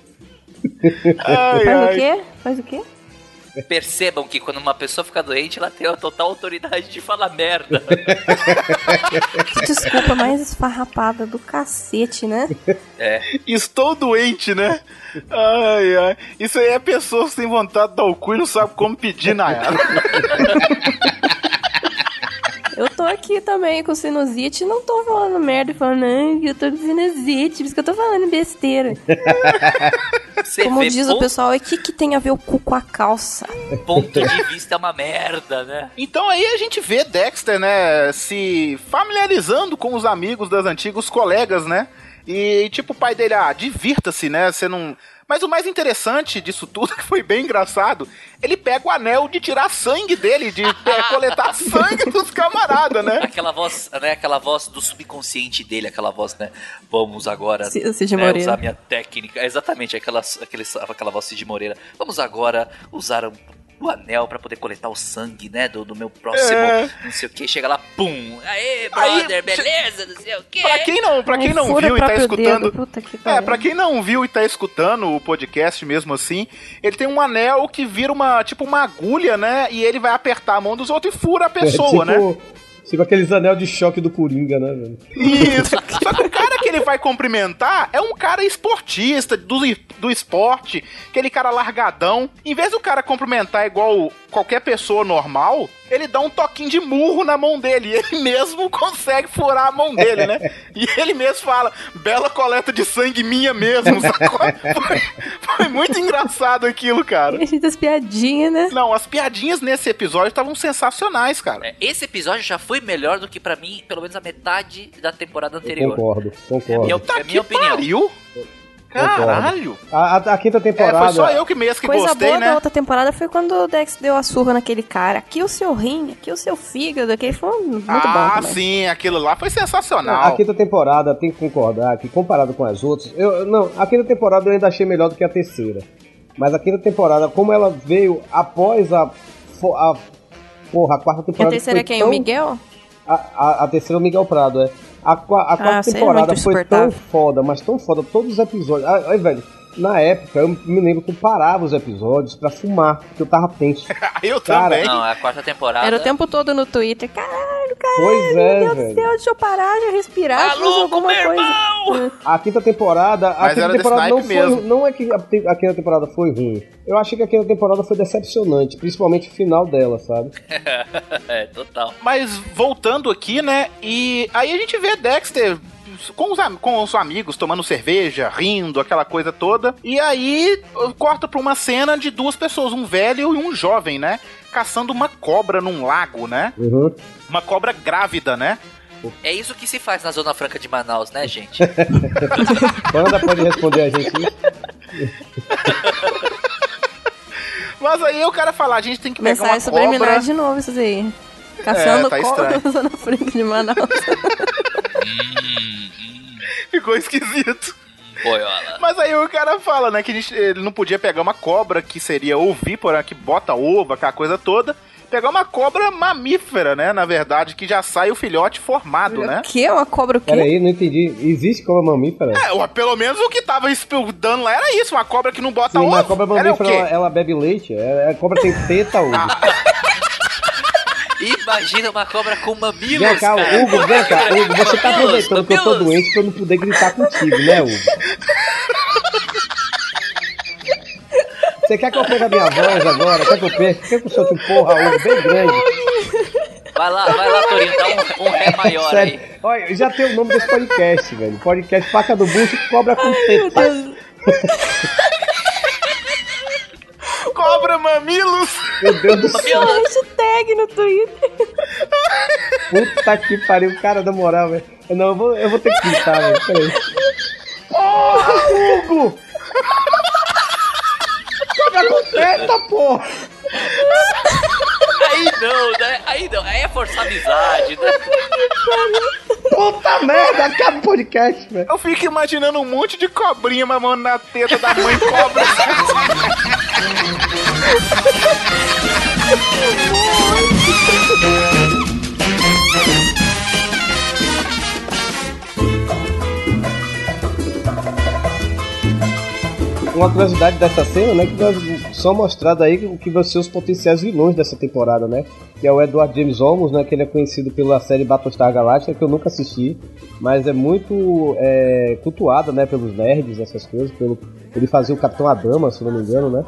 Ai, Faz o ai. quê? Faz o quê? Percebam que quando uma pessoa fica doente, ela tem a total autoridade de falar merda. Que desculpa mais esfarrapada do cacete, né? É. Estou doente, né? Ai, ai. Isso aí é pessoa sem vontade de dar o cu e não sabe como pedir na ela. Aqui também com sinusite e não tô falando merda e falando, ai, eu tô com sinusite, por isso que eu tô falando besteira. Você Como diz o ponto, pessoal, o que, que tem a ver o cu com a calça? ponto de vista é uma merda, né? Então aí a gente vê Dexter, né, se familiarizando com os amigos das antigos colegas, né? E tipo, o pai dele, ah, divirta-se, né? Você não. Mas o mais interessante disso tudo, que foi bem engraçado, ele pega o anel de tirar sangue dele, de é, coletar sangue dos camaradas, né? Aquela voz, né? Aquela voz do subconsciente dele, aquela voz, né? Vamos agora Cid- né, usar minha técnica. Exatamente, aquela, aquele, aquela voz Cid Moreira. Vamos agora usar um o anel pra poder coletar o sangue, né? Do, do meu próximo, É. não sei o que. Chega lá, pum! Aê, Aí, brother, beleza, não sei o que. Pra quem não, pra quem Ai, não viu e tá escutando. que É, pra quem não viu e tá escutando o podcast mesmo assim, ele tem um anel que vira uma, tipo, uma agulha, né? E ele vai apertar a mão dos outros e fura a pessoa, é, né? Tipo aqueles anel de choque do Coringa, né, velho? Isso. Só que o cara que ele vai cumprimentar é um cara esportista, do, do esporte, aquele cara largadão. Em vez do cara cumprimentar igual qualquer pessoa normal, ele dá um toquinho de murro na mão dele. E ele mesmo consegue furar a mão dele, né? E ele mesmo fala, bela coleta de sangue minha mesmo, sacou? Foi, foi muito engraçado aquilo, cara. A gente das piadinhas, né? Não, as piadinhas nesse episódio estavam sensacionais, cara. É, Esse episódio já foi melhor do que pra mim, pelo menos a metade da temporada Eu anterior. concordo, concordo. minha- Tá é minha que opinião. pariu. Caralho. A, a- a quinta É, temporada. foi só eu que mesmo que Coisa gostei, boa da né? outra temporada foi quando o Dex deu a surra naquele cara. Aqui o seu rim, aqui o seu fígado, aquele foi muito bom ah, sim, aquilo lá foi sensacional. A quinta temporada, tem que concordar que comparado com as outras, eu não, a quinta temporada eu ainda achei melhor do que a terceira. Mas a quinta temporada, como ela veio após a a porra, a quarta E a temporada terceira é quem? tão- O Miguel? A, a, a terceira é o Miguel Prado, é. A, a quarta você é temporada foi tão foda, mas tão foda, todos os episódios. Ah, Aí, velho, na época eu me lembro que eu parava os episódios pra fumar, porque eu tava tenso. eu Cara, também. Não, é a quarta temporada. Era o tempo todo no Twitter. Caralho, caralho, Pois é, meu Deus velho. do céu, deixa eu parar, deixa eu respirar, fazer Maluco, alguma meu coisa. irmão! A quinta temporada, a Mas quinta temporada não foi, mesmo. não é que a, a quinta temporada foi ruim. Eu achei que a quinta temporada foi decepcionante, principalmente o final dela, sabe? é, total. Mas voltando aqui, né? E aí a gente vê Dexter com os, com os amigos tomando cerveja, rindo, aquela coisa toda. E aí corta pra uma cena de duas pessoas, um velho e um jovem, né? Caçando uma cobra num lago, né? Uhum. Uma cobra grávida, né? É isso que se faz na Zona Franca de Manaus, né, gente? Wanda pode responder a gente? Mas aí o cara fala, a gente tem que pegar Mensagem uma subliminar cobra. de novo, isso aí. Caçando tá cobra estranho. na Zona Franca de Manaus. Ficou esquisito. Boiola. Mas aí o cara fala, né, que a gente- ele não podia pegar uma cobra que seria ovípara, que bota ovo, aquela coisa toda. Pegar uma cobra mamífera, né, na verdade, que já sai o filhote formado, né? O quê? Uma cobra o quê? Pera aí, não entendi. Existe cobra mamífera? É, ué, pelo menos o que tava dando lá era isso, uma cobra que não bota Sim, ovo. mas a cobra mamífera, ela, ela bebe leite? É, a cobra tem teta. Imagina uma cobra com mamilos, Vem cá, cara. Hugo, vem cá. Hugo, você tá Mamilos, aproveitando que eu tô doente pra eu não poder gritar contigo, né, Hugo? Você quer que eu pegue a minha voz agora? Quer que eu pegue? Quer que eu solte um porra, Hugo, bem grande? Vai lá, vai lá, Torinho, dá um, um ré maior Sério. aí. Olha, já tem o nome desse podcast, velho. Podcast Faca do Bucho Cobra com Teta. Cobra mamilos! Meu Deus do céu. Hashtag no Twitter. Puta que pariu, cara, na moral, velho. Não, eu vou, eu vou ter que gritar, velho. Peraí. Porra, Hugo! Cobra com teta, porra! Aí não, né? Aí não, aí é forçar amizade, né? Puta merda, acaba o podcast, velho. Eu fico imaginando um monte de cobrinha mamando na teta da mãe cobra. Uma curiosidade dessa cena, né, que nós só mostrado aí o que vão ser os potenciais vilões dessa temporada, né? Que é o Edward James Olmos, né, que ele é conhecido pela série Battlestar Galactica, que eu nunca assisti, mas é muito é, cultuado, né, pelos nerds, essas coisas, pelo ele fazia o Capitão Adama, se não me engano, né?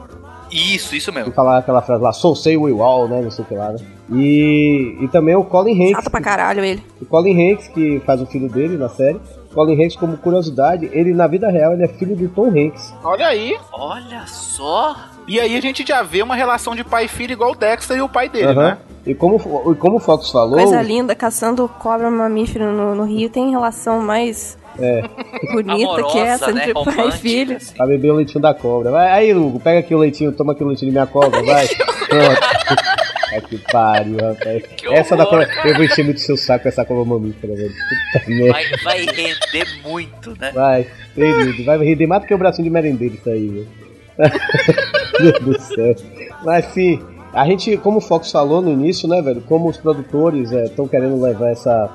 Isso, isso E mesmo. falar aquela frase lá, Soul Say We All, né, não sei o que lá, né? E, e também o Colin Hanks, Chato pra caralho ele. o Colin Hanks, que faz o filho dele na série. Colin Hanks, como curiosidade, ele na vida real ele é filho do Tom Hanks. Olha aí. Olha só. E aí a gente já vê uma relação de pai e filho igual o Dexter e o pai dele, Aham. né? E como, e como o Fox falou, Coisa linda, caçando cobra mamífero no, no Rio tem relação mais é, bonita que Amorosa, essa né? entre pai e Romântica, filho. assim. pra beber o leitinho da cobra. Vai, aí, Hugo, pega aqui o leitinho, toma aqui o leitinho de minha cobra, vai. Pronto. Ai, que pariu, rapaz. Que essa da horror, cobra, eu vou encher muito seu saco com essa cobra mamífera, velho. Puta merda. Vai, vai render muito, né? Vai, querido, vai render mais do que o bracinho de merendeiro isso aí, velho. Meu Deus do céu. Mas, sim, A gente, como o Fox falou no início, né, velho, como os produtores estão querendo levar essa,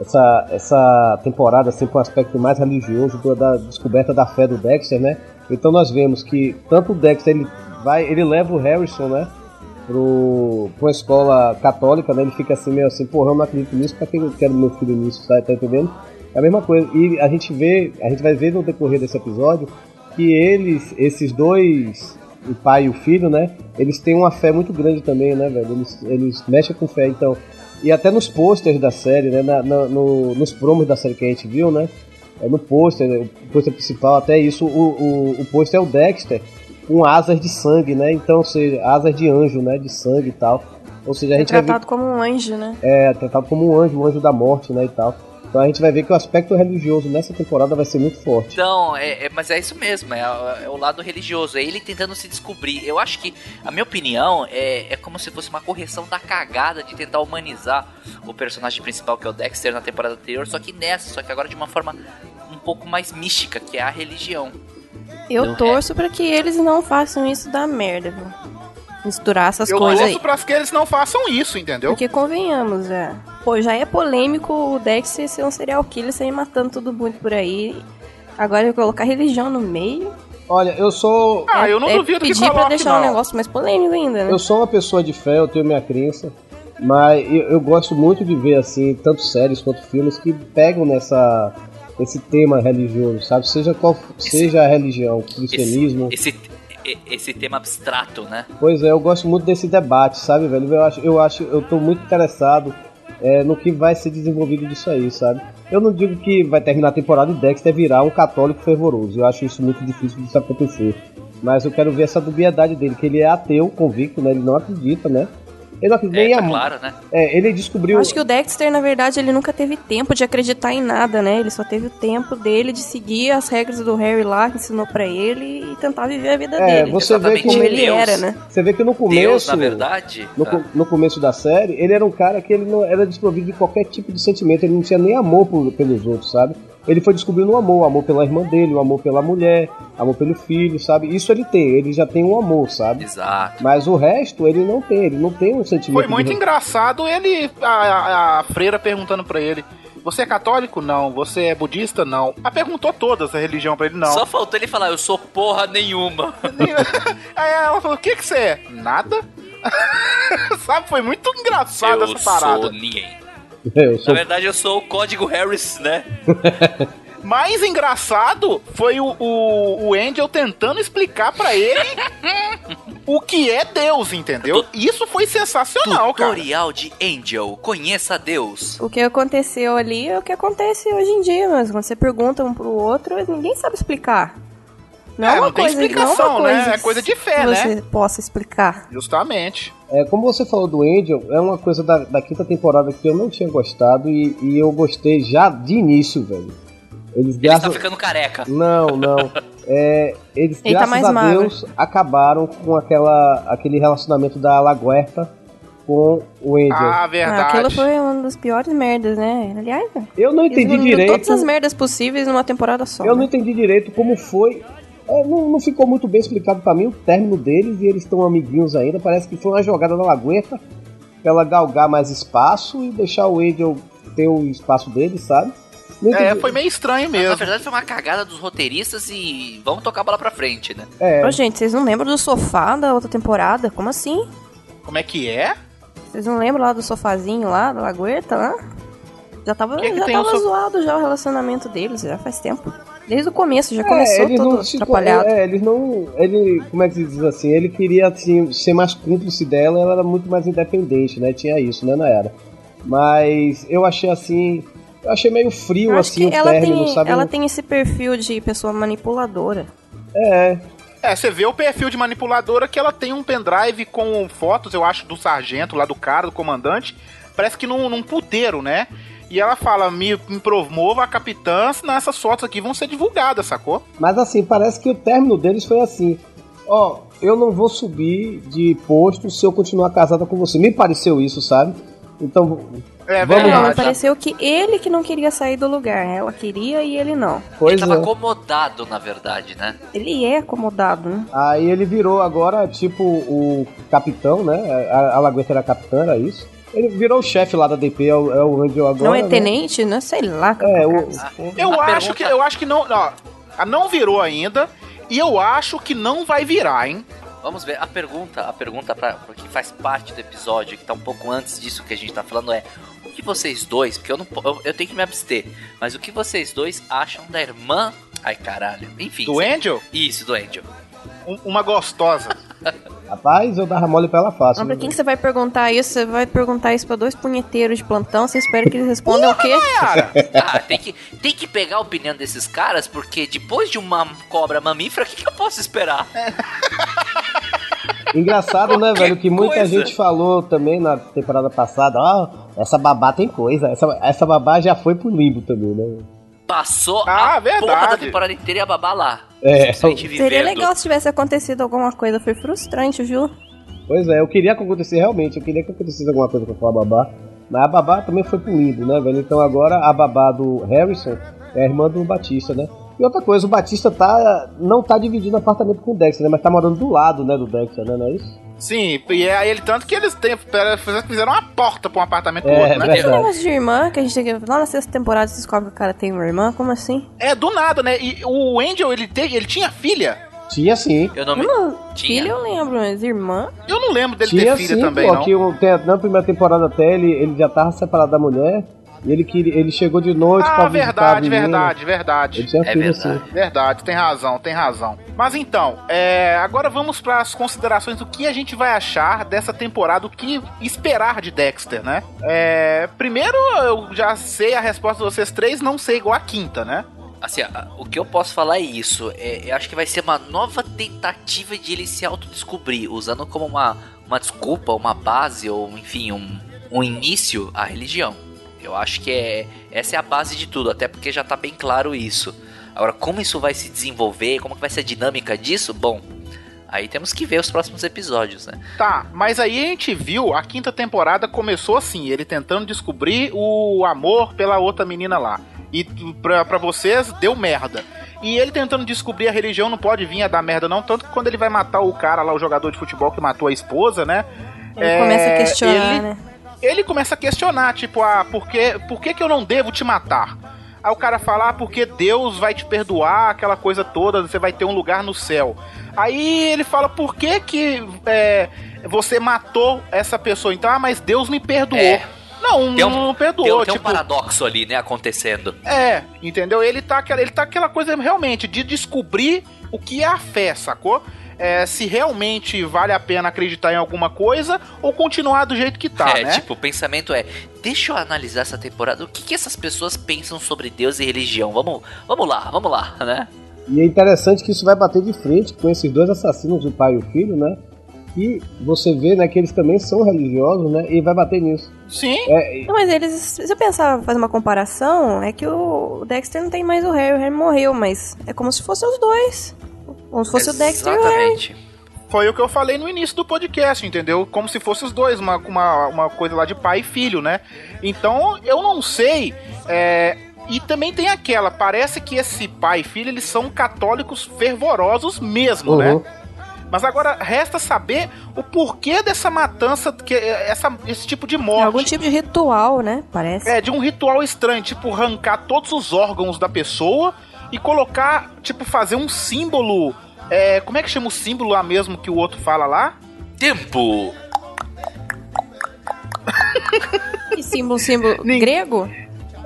essa, essa temporada assim, para um aspecto mais religioso da descoberta da fé do Dexter, né? Então nós vemos que tanto o Dexter ele vai, ele leva o Harrison, né? Pro, pra uma escola católica, né? Ele fica assim, meio assim, porra, eu não acredito nisso, pra que eu quero meu filho nisso, tá, tá entendendo? É a mesma coisa. E a gente vê, a gente vai ver no decorrer desse episódio que eles, esses dois, o pai e o filho, né? Eles têm uma fé muito grande também, né, velho? Eles, eles mexem com fé, então. E até nos posters da série, né? Na, na- no- nos promos da série que a gente viu, né? É no pôster, né, o pôster principal, até isso, o, o, o pôster é o Dexter com asas de sangue, né? Então, ou seja, asas de anjo, né? De sangue e tal. Ou seja, a É gente ver tratado como um anjo, né? é tratado como um anjo, um anjo da morte, né? E tal. Então a gente vai ver que o aspecto religioso nessa temporada vai ser muito forte. Então, é, é- mas é isso mesmo, é, é o lado religioso, é ele tentando se descobrir. Eu acho que, a minha opinião, é, é como se fosse uma correção da cagada de tentar humanizar o personagem principal, que é o Dexter, na temporada anterior, só que nessa, só que agora de uma forma um pouco mais mística, que é a religião. Eu Não, torço pra que eles não façam isso da merda, viu? Misturar essas Eu coisas aí. torço pra que eles não façam isso, entendeu? Porque convenhamos, é. Pô, já é polêmico o Dexter ser um serial killer, sair matando todo mundo por aí. Agora eu colocar religião no meio. Olha, eu sou. Ah, eu não é duvido que pedir pra deixar não. o negócio mais polêmico ainda, né? Eu sou uma pessoa de fé, eu tenho minha crença, mas eu, eu gosto muito de ver assim, tanto séries quanto filmes que pegam nessa esse tema religioso, sabe? Seja qual seja a religião, o cristianismo. Esse, esse, esse tema abstrato, né? Pois é, eu gosto muito desse debate, sabe, velho? Eu acho, eu acho, eu tô muito interessado é, no que vai ser desenvolvido disso aí, sabe? Eu não digo que vai terminar a temporada e Dexter virar um católico fervoroso. Eu acho isso muito difícil de acontecer. Mas eu quero ver essa dubiedade dele, que ele é ateu convicto, né? Ele não acredita, né? Acredita É, nem tá amor. claro, né? É, ele descobriu. Acho que o Dexter, na verdade, ele nunca teve tempo de acreditar em nada, né? Ele só teve o tempo dele de seguir as regras do Harry lá, que ensinou pra ele, e tentar viver a vida É, dele. você vê Exatamente, Como ele Deus- era, né? Você vê que no começo. Deus, na verdade. No, tá? no começo da série, ele era um cara que ele não era desprovido de qualquer tipo de sentimento, ele não tinha nem amor por- pelos outros, sabe? Ele foi descobrindo o amor, o amor pela irmã dele, o amor pela mulher, amor pelo filho, sabe? Isso ele tem, ele já tem um amor, sabe? Exato. Mas o resto ele não tem, ele não tem um sentimento. Foi muito de... engraçado ele, a, a- a freira perguntando pra ele: Você é católico? Não. Você é budista? Não. Ela perguntou todas a religião pra ele, não. Só faltou ele falar, eu sou porra nenhuma. Aí ela falou: O que que você é? Nada? Sabe, foi muito engraçado eu essa parada. sou ninguém. Eu Na sou... verdade, eu sou o código Harris, né? Mais engraçado foi o, o, o Angel tentando explicar pra ele o que é Deus, entendeu? Isso foi sensacional, cara. Tutorial de Angel, conheça Deus. O que aconteceu ali é o que acontece hoje em dia, mas quando você pergunta um pro outro, ninguém sabe explicar. Não é, É, uma não tem coisa, não é explicação, uma né? coisa É coisa de fé, que né? você possa explicar. Justamente. É, como você falou do Angel, é uma coisa da, da quinta temporada que eu não tinha gostado e, e eu gostei já de início, velho. Eles Ele graças... está ficando careca. Não, não. É, eles, Ele tá graças mais a magro. Deus, acabaram com aquela, aquele relacionamento da Laguerta com o Angel. Ah, Ah, verdade. aquilo foi uma das piores merdas, né? Aliás, eu não entendi direito. todas as merdas possíveis numa temporada só. Eu não né? entendi direito como foi. É, não, não ficou muito bem explicado pra mim o término deles e eles estão amiguinhos ainda. Parece que foi uma jogada da Laguerta pra ela galgar mais espaço e deixar o Angel ter o espaço dele, sabe? Não É, entendi. foi meio estranho Na mesmo. verdade, foi uma cagada dos roteiristas e vamos tocar a bola pra frente, né? É, Ô, gente, vocês não lembram do sofá da outra temporada? Como assim? Como é que é? Vocês não lembram lá do sofazinho lá, da lagueta lá? Já tava, Que que já tava so- zoado já o relacionamento deles, já faz tempo. Desde o começo, já É, começou todo não se- atrapalhado. É, eles não. Ele, como é que se diz assim? Ele queria assim, ser mais cúmplice dela, ela era muito mais independente, né? Tinha isso, né, na era. Mas eu achei assim. Eu achei meio frio, Eu assim, que o ela término, tem, sabe? ela tem esse perfil de pessoa manipuladora. É, É, você vê o perfil de manipuladora que ela tem um pendrive com fotos, eu acho, do sargento lá, do cara, do comandante. Parece que num, num puteiro, né? E ela fala, me, me promova a capitã, senão essas fotos aqui vão ser divulgadas, sacou? Mas assim, parece que o término deles foi assim: Ó, eu não vou subir de posto se eu continuar casada com você. Me pareceu isso, sabe? Então, É Vamos Não, lá. me verdade. pareceu que ele que não queria sair do lugar. Ela queria e ele não. Ele pois tava é. acomodado, na verdade, né? Ele é acomodado, né? Aí ele virou agora, tipo, o capitão, né? A, a Lagoeta era capitã, era isso. Ele virou o chefe lá da DP, é o, é o Angel agora. não é né? tenente, né? Sei lá. É, o, Eu A acho pergunta- que eu acho que não, ó, a não virou ainda e eu acho que não vai virar, hein? Vamos ver, a pergunta, a pergunta pra, pra que faz parte do episódio, que tá um pouco antes disso que a gente tá falando é o que vocês dois, porque eu não eu, eu tenho que me abster, mas o que vocês dois acham da irmã? Ai caralho, enfim. Do cê- Angel, Isso, do Angel. um- uma gostosa. rapaz, eu dava mole pra ela fácil. Mas pra quem que você vai perguntar isso? Você vai perguntar isso pra dois punheteiros de plantão? Você espera que eles respondam o quê? Cara, Ah, tem que, tem que pegar a opinião desses caras, porque depois de uma cobra mamífera, o que, que eu posso esperar? Engraçado, né, velho, que muita coisa. gente falou também na temporada passada, ó, essa babá tem coisa, essa, essa babá já foi pro limbo também, né? Passou Ah, a verdade. porra da temporada inteira e a babá lá. É, Só a gente Seria legal se tivesse acontecido alguma coisa. Foi frustrante, viu? pois é, eu queria que acontecesse realmente, eu queria que acontecesse alguma coisa com a babá, mas a babá também foi pro limbo, né, velho? Então agora a babá do Harrison é a irmã do Batista, né? E outra coisa, o Batista tá, não tá dividindo apartamento com o Dexter, né? Mas tá morando do lado, né, do Dexter, né? Não é isso? Sim, e é ele tanto que eles têm, fizeram uma porta pra um apartamento pro É, outro, né? verdade. Esse negócio de irmã, que a gente tem que... Lá na sexta temporada você descobre que o cara tem uma irmã, como assim? É do nada, né? E o Angel, ele, te, ele tinha filha. Tinha sim. Eu não me... Eu não... Tinha. Filha eu lembro, mas irmã... Eu não lembro dele Tinha ter filha sim, também, pô, não. que na primeira temporada até ele, ele já tava separado da mulher ele, queria, ele chegou de noite pra Ah, visitar a verdade, verdade, verdade. Ele tinha É verdade. assim. Verdade, tem razão, tem razão. Mas então, é, agora vamos para as considerações do que a gente vai achar dessa temporada, o que esperar de Dexter, né? É, primeiro, eu já sei a resposta de vocês três, não sei igual a quinta, né? Assim, o que eu posso falar é isso. É, eu acho que vai ser uma nova tentativa de ele se autodescobrir, usando como uma, uma desculpa, uma base, ou enfim, um, um início à religião. Eu acho que é, essa é a base de tudo, até porque já tá bem claro isso. Agora, como isso vai se desenvolver, como que vai ser a dinâmica disso? Bom, aí temos que ver os próximos episódios, né? Tá, mas aí a gente viu, a quinta temporada começou assim, ele tentando descobrir o amor pela outra menina lá. E pra, pra vocês, deu merda. E ele tentando descobrir a religião não pode vir a dar merda não, tanto que quando ele vai matar o cara lá, o jogador de futebol que matou a esposa, né? Ele É, começa a questionar, ele- né? Ele começa a questionar, tipo, ah, por que, por que, que eu não devo te matar? Aí o cara fala, ah, porque Deus vai te perdoar, aquela coisa toda, você vai ter um lugar no céu. Aí ele fala, por que que é, você matou essa pessoa? Então, ah, mas Deus me perdoou. É. Não, Tem um- não perdoou, Tem, tem um tipo... paradoxo ali, né, acontecendo. É, entendeu? Ele tá, ele tá aquela coisa realmente de descobrir o que é a fé, sacou? É, se realmente vale a pena acreditar em alguma coisa ou continuar do jeito que tá, é, né? tipo, o pensamento é: deixa eu analisar essa temporada, o que, que essas pessoas pensam sobre Deus e religião? Vamos, vamos lá, vamos lá, né? E é interessante que isso vai bater de frente com esses dois assassinos, o pai e o filho, né? E você vê, né, que eles também são religiosos, né? E vai bater nisso. Sim, É, Não, mas eles, se eu pensar, fazer uma comparação, é que o Dexter não tem mais o Harry, o Harry morreu, mas é como se fossem os dois. Como se fosse o Dexter e o Harry. Exatamente. Foi o que eu falei no início do podcast, entendeu? Como se fossem os dois, uma, uma, uma coisa lá de pai e filho, né? Então, eu não sei. é, E também tem aquela, parece que esse pai e filho, eles são católicos fervorosos mesmo, uhum. né? Mas agora resta saber o porquê dessa matança, que, essa, esse tipo de É morte. algum tipo de ritual, né? Parece. É, de um ritual estranho, tipo, arrancar todos os órgãos da pessoa e colocar, tipo, fazer um símbolo. É, como é que chama o símbolo lá mesmo que o outro fala lá? Tempo! Que símbolo, símbolo Nin- grego?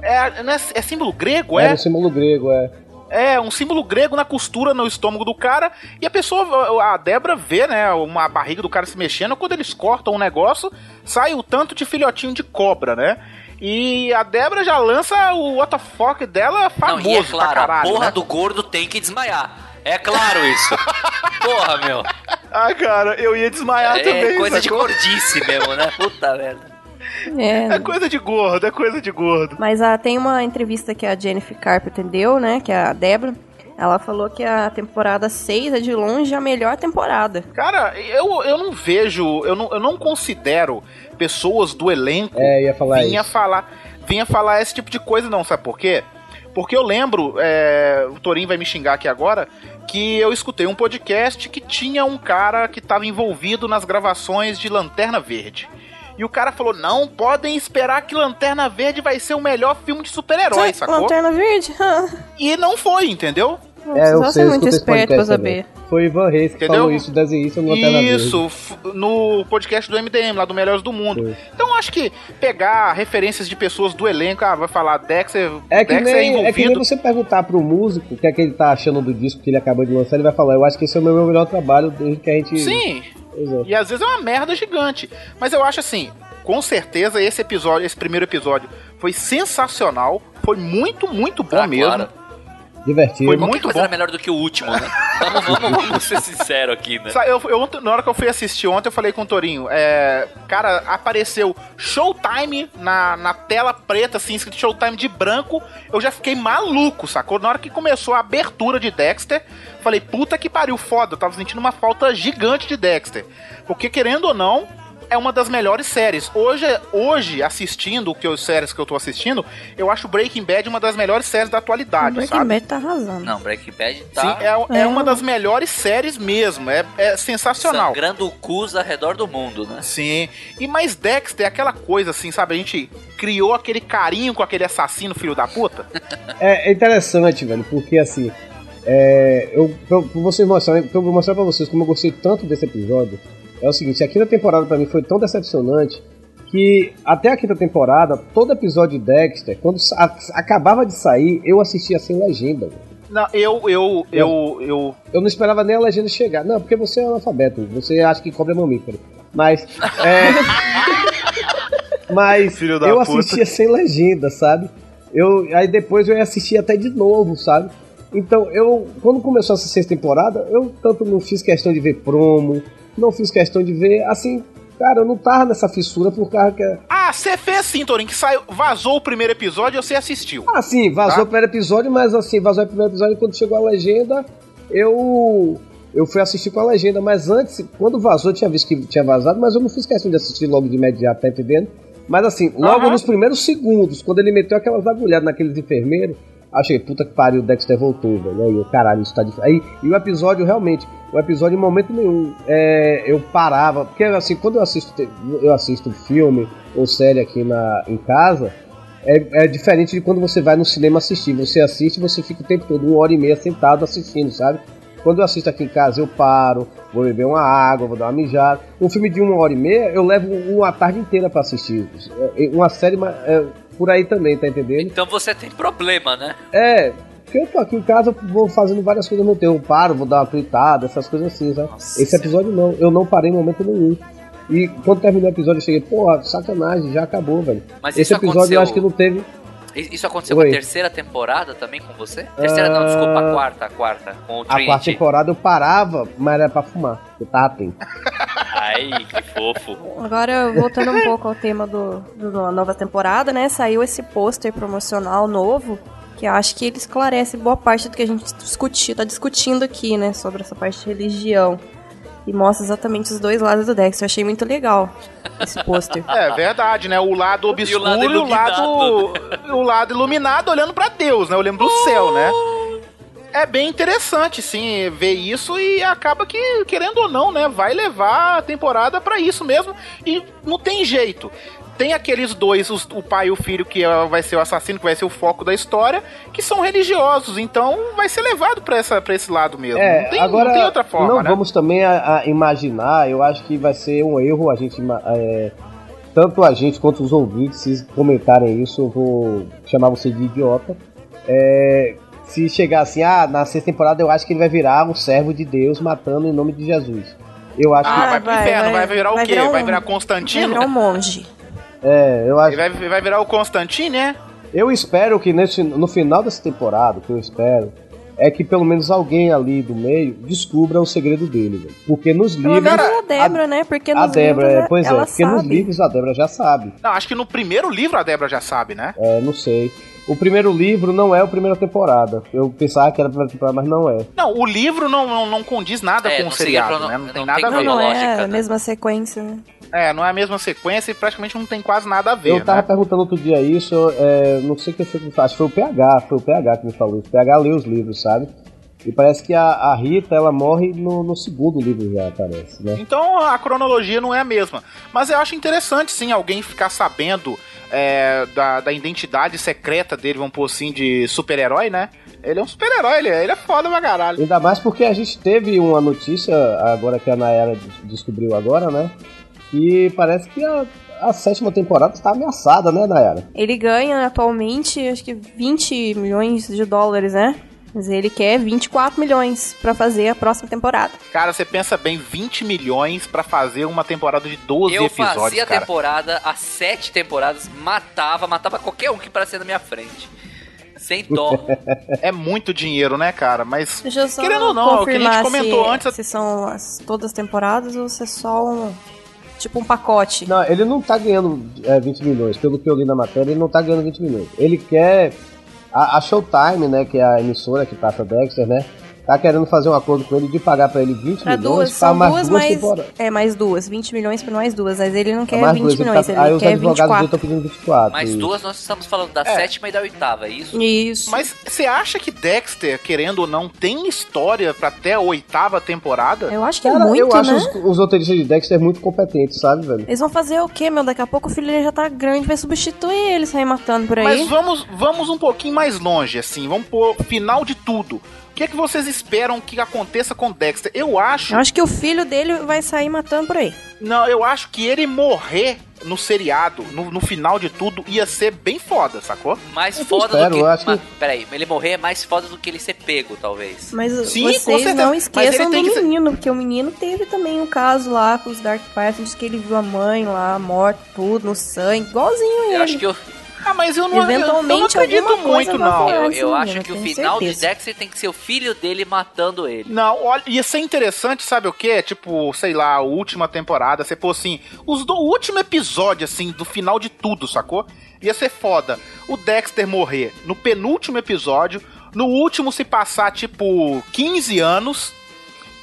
É, não é, é símbolo grego, é? um símbolo grego, é. É, um símbolo grego na costura no estômago do cara. E a pessoa, a Débora vê, né, uma barriga do cara se mexendo. Quando eles cortam um negócio, sai o tanto de filhotinho de cobra, né? E a Débora já lança o what the fuck dela famoso Não, e é claro, pra caralho, a porra né? do gordo tem que desmaiar. É claro isso. porra, meu. Ah, cara, eu ia desmaiar É também, coisa de gordice mesmo, né? Puta merda. É. É coisa de gordo, é coisa de gordo. Mas ah, tem uma entrevista que a Jennifer Carpenter deu, né? Que é a Débora. Ela falou que a temporada 6 é de longe a melhor temporada. Cara, eu, eu não vejo, eu não, eu não considero pessoas do elenco É, ia falar vinha isso. falar, vinha falar esse tipo de coisa não, sabe por quê? Porque eu lembro, é, o Torinho vai me xingar aqui agora, que eu escutei um podcast que tinha um cara que estava envolvido nas gravações de Lanterna Verde. E o cara falou: não podem esperar que Lanterna Verde vai ser o melhor filme de super-herói, sacou? Lanterna Verde? E não foi, entendeu? É, eu sei, muito esperto pra saber. também. Foi Ivan Reis que Entendeu? falou isso, desenhista no Lanterna Verde. Isso, no podcast do MDM, lá do Melhores do Mundo. Sim. Então eu acho que pegar referências de pessoas do elenco, ah, vai falar Dexter, É que, Dexter é nem, é que nem envolvido. você perguntar pro músico o que é que ele tá achando do disco que ele acabou de lançar, ele vai falar, eu acho que esse é o meu melhor trabalho desde que a gente... Sim, É. e às vezes é uma merda gigante. Mas eu acho assim, com certeza esse episódio, esse primeiro episódio foi sensacional, foi muito, muito bom Ah, mesmo. claro. Divertido. Foi muito coisa bom. era melhor do que o último, né? vamos, vamos, vamos ser sinceros aqui, né? Eu, eu- na hora que eu fui assistir ontem, eu falei com o Torinho, é, cara, apareceu Showtime na, na tela preta, assim, escrito Showtime de branco, eu já fiquei maluco, sacou? Na hora que começou a abertura de Dexter, falei, puta que pariu, foda, eu tava sentindo uma falta gigante de Dexter. Porque, querendo ou não, é uma das melhores séries. Hoje, hoje assistindo o que as séries que eu tô assistindo, eu acho Breaking Bad uma das melhores séries da atualidade, Breaking sabe? Bad tá arrasando. Não, Breaking Bad tá Sim, é, é É. uma das melhores séries mesmo. É, é sensacional. sangrando cus ao redor do mundo, né? Sim. E mais Dexter é aquela coisa assim, sabe? A gente criou aquele carinho com aquele assassino, filho da puta. É, é interessante, velho, porque assim, é, eu, pra, pra vocês mostrarem, pra eu mostrar pra vocês como eu gostei tanto desse episódio, é o seguinte, a quinta temporada pra mim foi tão decepcionante que até a quinta temporada, todo episódio de Dexter, quando acabava de sair, eu assistia sem legenda. Não, eu, eu, eu, eu. Eu não esperava nem a legenda chegar. Não, porque você é analfabeto, você acha que cobra é mamífero. Mas, é... Mas Filho da eu puta. assistia sem legenda, sabe? Eu, aí depois eu ia assistir até de novo, sabe? Então, eu, quando começou essa sexta temporada, eu tanto não fiz questão de ver promo, não fiz questão de ver, assim, cara, eu não tava nessa fissura por causa que. Ah, você fez sim, Torin, que saiu, vazou o primeiro episódio e você assistiu. Ah, sim, vazou Tá. o primeiro episódio, mas assim, vazou o primeiro episódio e quando chegou a legenda, eu. Eu fui assistir com a legenda, mas antes, quando vazou, eu tinha visto que tinha vazado, mas eu não fiz questão de assistir logo de imediato, tá entendendo? Mas assim, logo Aham. nos primeiros segundos, quando ele meteu aquelas agulhadas naqueles enfermeiros, achei, puta que pariu, o Dexter voltou, velho. Aí, caralho, isso tá difícil. Aí, e o episódio, realmente, o episódio, em momento nenhum, é, eu parava, porque assim, quando eu assisto, eu assisto filme ou série aqui na, em casa, é, é diferente de quando você vai no cinema assistir. Você assiste você fica o tempo todo, uma hora e meia sentado assistindo, sabe? Quando eu assisto aqui em casa, eu paro, vou beber uma água, vou dar uma mijada. Um filme de uma hora e meia, eu levo uma tarde inteira pra assistir. É, Uma série é, por aí também, tá entendendo? Então você tem problema, né? É, porque eu tô aqui em casa, eu vou fazendo várias coisas no tempo. Eu paro, vou dar uma tweetada, essas coisas assim, sabe? Nossa Esse episódio não, eu não parei em momento nenhum. E quando terminou o episódio, eu cheguei, porra, sacanagem, já acabou, velho. Mas Esse episódio aconteceu- eu acho que não teve. Isso aconteceu Oi. com a terceira temporada também com você? Terceira não, desculpa, a quarta, a quarta. Com o A quarta temporada eu parava, mas era pra fumar. Eu tava atento. Ai, que fofo. Agora, voltando um pouco ao tema do, do- da nova temporada, né? Saiu esse pôster promocional novo, que eu acho que ele esclarece boa parte do que a gente discutir, tá discutindo aqui, né? Sobre essa parte de religião. E mostra exatamente os dois lados do Dexter. Eu achei muito legal esse pôster. É verdade, né? O lado obscuro lado e o lado, o lado iluminado olhando pra Deus, né? Olhando pro céu, né? É bem interessante, sim, ver isso e acaba que, querendo ou não, né? Vai levar a temporada pra isso mesmo e não tem jeito. Tem aqueles dois, os- o pai e o filho, que é- vai ser o assassino, que vai ser o foco da história, que são religiosos, então vai ser levado pra esse lado mesmo. É, não, tem, agora não tem outra forma, não né? vamos também a, a imaginar, eu acho que vai ser um erro a gente, é, tanto a gente quanto os ouvintes, se comentarem isso, eu vou chamar você de idiota. É, se chegar assim, ah, na sexta temporada eu acho que ele vai virar um servo de Deus matando em nome de Jesus. Eu acho Ah, que. vai pro vai- inferno, vai, vai- virar o vai quê? virar um- Vai virar Vai Constantino? virar um monge. É, eu acho. Ele vai, vai virar o Constantine, né? Eu espero que nesse, no final dessa temporada, o que eu espero, é que pelo menos alguém ali do meio descubra o segredo dele, velho. Porque nos Pelo livros. menos a Débora, né? Porque A Débora, livros é, pois é, porque nos livros a Débora já sabe. Não, acho que no primeiro livro a Débora já sabe, né? É, não sei. O primeiro livro não é a primeira temporada. Eu pensava que era a primeira temporada, mas não é. Não, o livro não, não, não condiz nada É, com não o seria seriado, né? Não, não tem tem nada a ver. não é lógica, a né? mesma sequência, né? É, não é a mesma sequência e praticamente não tem quase nada a ver, eu tava né? perguntando outro dia isso, é, não sei quem foi que me falou, acho que foi o PH, foi o PH que me falou isso. O PH leu os livros, sabe? E parece que a, a Rita, ela morre no, no segundo livro já, parece, né? Então a cronologia não é a mesma. Mas eu acho interessante, sim, alguém ficar sabendo é, da, da identidade secreta dele, vamos pôr assim, de super-herói, né? Ele é um super-herói, ele, é- ele é foda pra caralho. Ainda mais porque a gente teve uma notícia, agora que a Nayara des- descobriu agora, né? E parece que a, a sétima temporada está ameaçada, né, Nayara? Ele ganha atualmente, acho que 20 milhões de dólares, né? Mas ele quer 24 milhões pra fazer a próxima temporada. Cara, você pensa bem, 20 milhões pra fazer uma temporada de 12 Eu episódios, fazia a temporada, as sete temporadas, matava, matava qualquer um que parecia na minha frente. Sem dó. É muito dinheiro, né, cara? Mas Deixa eu só Querendo ou não, é o que a gente comentou se, antes- se são as, todas as temporadas ou se é só um... Tipo um pacote. Não, ele não tá ganhando é, 20 milhões. Pelo que eu li na matéria, ele não tá ganhando 20 milhões. Ele quer. A, a Showtime, né, que é a emissora que passa Dexter, né? Tá querendo fazer um acordo com ele de pagar pra ele 20 Pra milhões duas, pra são mais duas, duas mais. temporadas. É, mais duas. 20 milhões pra mais duas. Mas ele não quer mais 20 duas, ele milhões, tá- ele aí os quer advogados dele 24. estão pedindo 24. Mas isso. duas nós estamos falando da É. sétima e da oitava, é isso? Isso. Mas você acha que Dexter, querendo ou não, tem história pra até a oitava temporada? Eu acho que é Cara, muito, eu acho né? os, os roteiristas de Dexter muito competentes, sabe, velho? Eles vão fazer o quê, meu? Daqui a pouco o filho dele já tá grande, vai substituir ele, sair matando por aí. Mas vamos, vamos um pouquinho mais longe, assim. Vamos pôr final de tudo. O que é que vocês esperam que aconteça com Dexter? Eu acho. Eu acho que o filho dele vai sair matando por aí. Não, eu acho que ele morrer no seriado, no, no final de tudo, ia ser bem foda, sacou? Mais Eu foda espero, do que. eu acho que- Mas, peraí, ele morrer é mais foda do que ele ser pego, talvez. Mas Sim, com vocês certeza. não Mas esqueçam do que ser- menino, porque o menino teve também um caso lá com os Dark Patterns, que ele viu a mãe lá, morta, tudo, no sangue, igualzinho ele. Eu acho que o, Ah, mas eu não, eu- eu não Eventualmente acredito muito, não. eu, eu acho eu que o final de certeza. Dexter tem que ser o filho dele matando ele. Não, olha, ia ser interessante, sabe o quê? Tipo, sei lá, a última temporada, você pôr assim, os do o último episódio, assim, do final de tudo, sacou? Ia ser foda. O Dexter morrer no penúltimo episódio, no último se passar, tipo, 15 anos,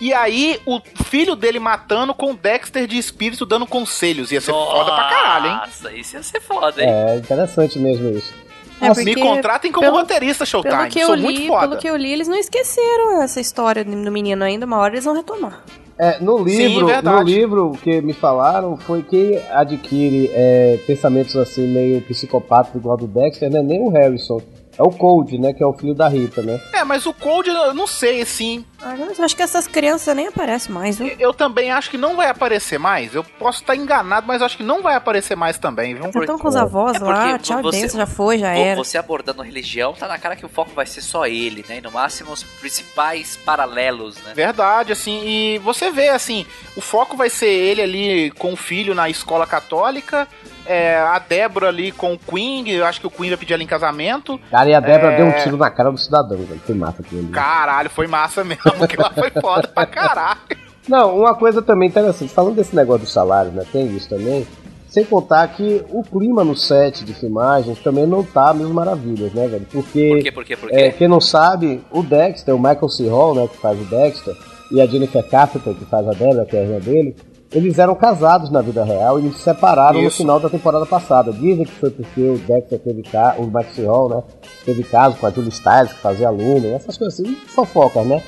e aí o filho dele matando com o Dexter de espírito dando conselhos. Ia ser foda pra caralho, hein? Nossa, isso ia ser foda, hein? É interessante mesmo isso. É, Nossa, Me porque contratem como pelo- roteirista Showtime. Pelo que, Sou eu muito li, foda. pelo que eu li, eles não esqueceram essa história do menino ainda, uma hora eles vão retomar. É, no livro, verdade. no livro que me falaram foi quem adquire é, pensamentos assim meio psicopáticos igual do Dexter, não é nem o Harrison, é o Cold, né, que é o filho da Rita, né? É, mas o Cold, eu não sei, assim. Ah, mas eu acho que essas crianças nem aparecem mais, viu? Eu também acho que não vai aparecer mais. Eu posso estar enganado, mas eu acho que não vai aparecer mais também, viu? Já estão com os avós É porque lá, tchau, você- benção, já foi, já Vo- era. Você abordando religião, tá na cara que o foco vai ser só ele, né? E no máximo os principais paralelos, né? Verdade, assim, e você vê, assim, o foco vai ser ele ali com o filho na escola católica, é, a Débora ali com o Queen, eu acho que o Queen vai pedir ela em casamento. Cara, e a Débora É. deu um tiro na cara do cidadão, velho. Foi massa aquilo ali. Caralho, foi massa mesmo, que ela foi foda pra caralho. Não, uma coisa também interessante, falando desse negócio do salário, né? Tem isso também. Sem contar que o clima no set de filmagens também não tá mil maravilhas, né, velho? Porque, Por quê, por quê, por quê? é, quem não sabe, o Dexter, o Michael C. Hall, né, que faz o Dexter, e a Jennifer Carpenter, que faz a Débora, que é a irmã dele, eles eram casados na vida real e eles se separaram no Isso. final da temporada passada. Dizem que foi porque o Dexter teve caso, o. Hall, né, teve caso com a Julie Stiles, que fazia aluno, essas coisas assim, fofocas, né?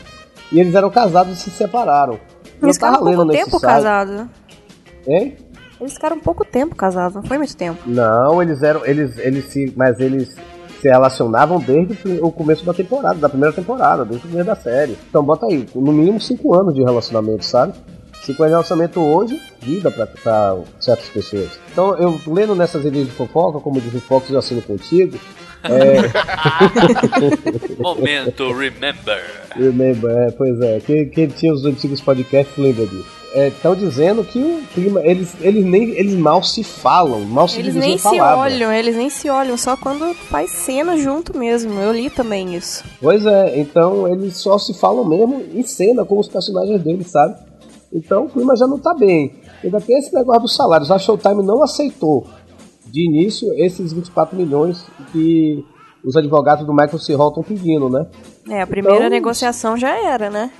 E eles eram casados e se separaram. Eles ficaram pouco tempo casados. Hein? Eles ficaram pouco tempo casados, não foi muito tempo. Não, eles eram. Eles, eles se. Mas eles se relacionavam desde o começo da temporada, da primeira temporada, desde o começo da série. Então bota aí, no mínimo cinco anos de relacionamento, sabe? Cinco anos de relacionamento hoje, vida pra, pra certas pessoas. Então, eu lendo nessas revistas de fofoca, como diz o Fox, eu assino contigo. Momento, remember. Remember, é, pois é, quem, quem tinha os antigos podcasts lembra disso. Estão dizendo que o clima, eles, eles nem eles mal se falam, mal se Eles nem em se palavra. olham, eles nem se olham, só quando faz cena junto mesmo. Eu li também isso. Pois é, então eles só se falam mesmo em cena com os personagens deles, sabe? Então o clima já não tá bem. Ainda tem esse negócio dos salários. A Showtime não aceitou de início esses 24 milhões que os advogados do Michael C. Hall estão pedindo, né? É, a primeira Então- negociação já era, né?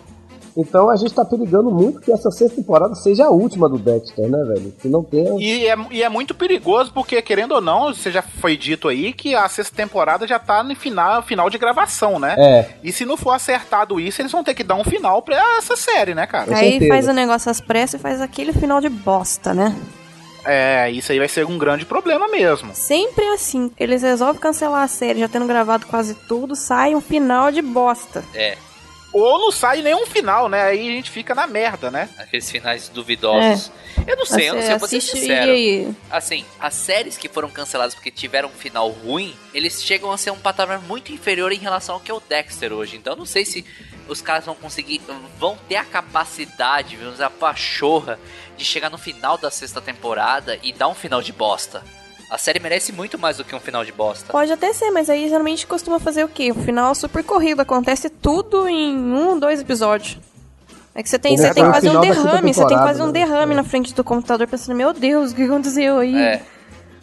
Então a gente tá perigando muito que essa sexta temporada seja a última do Dexter, né, velho? Que não tenha. E é, e é muito perigoso, porque, querendo ou não, você já foi dito aí que a sexta temporada já tá no final, final de gravação, né? É. E se não for acertado isso, eles vão ter que dar um final pra essa série, né, cara? Aí faz o negócio às pressas e faz aquele final de bosta, né? É, isso aí vai ser um grande problema mesmo. Sempre assim. Eles resolvem cancelar a série, já tendo gravado quase tudo, sai um final de bosta. É, Ou não sai nenhum final, né? Aí a gente fica na merda, né? aqueles finais duvidosos. Eu não sei, eu não sei, eu vou ser sincero. e Assim, as séries que foram canceladas porque tiveram um final ruim, eles chegam a ser um patamar muito inferior em relação ao que é o Dexter hoje. Então eu não sei se os caras vão conseguir, vão ter a capacidade, vamos dizer, a pachorra de chegar no final da sexta temporada e dar um final de bosta. A série merece muito mais do que um final de bosta. Pode até ser, mas aí geralmente costuma fazer o quê? O final super corrido, acontece tudo em um, dois episódios. É que você tem, você tem o quase um derrame, você tem temporada, quase um né? derrame na frente do computador pensando, meu Deus, o que aconteceu aí? É.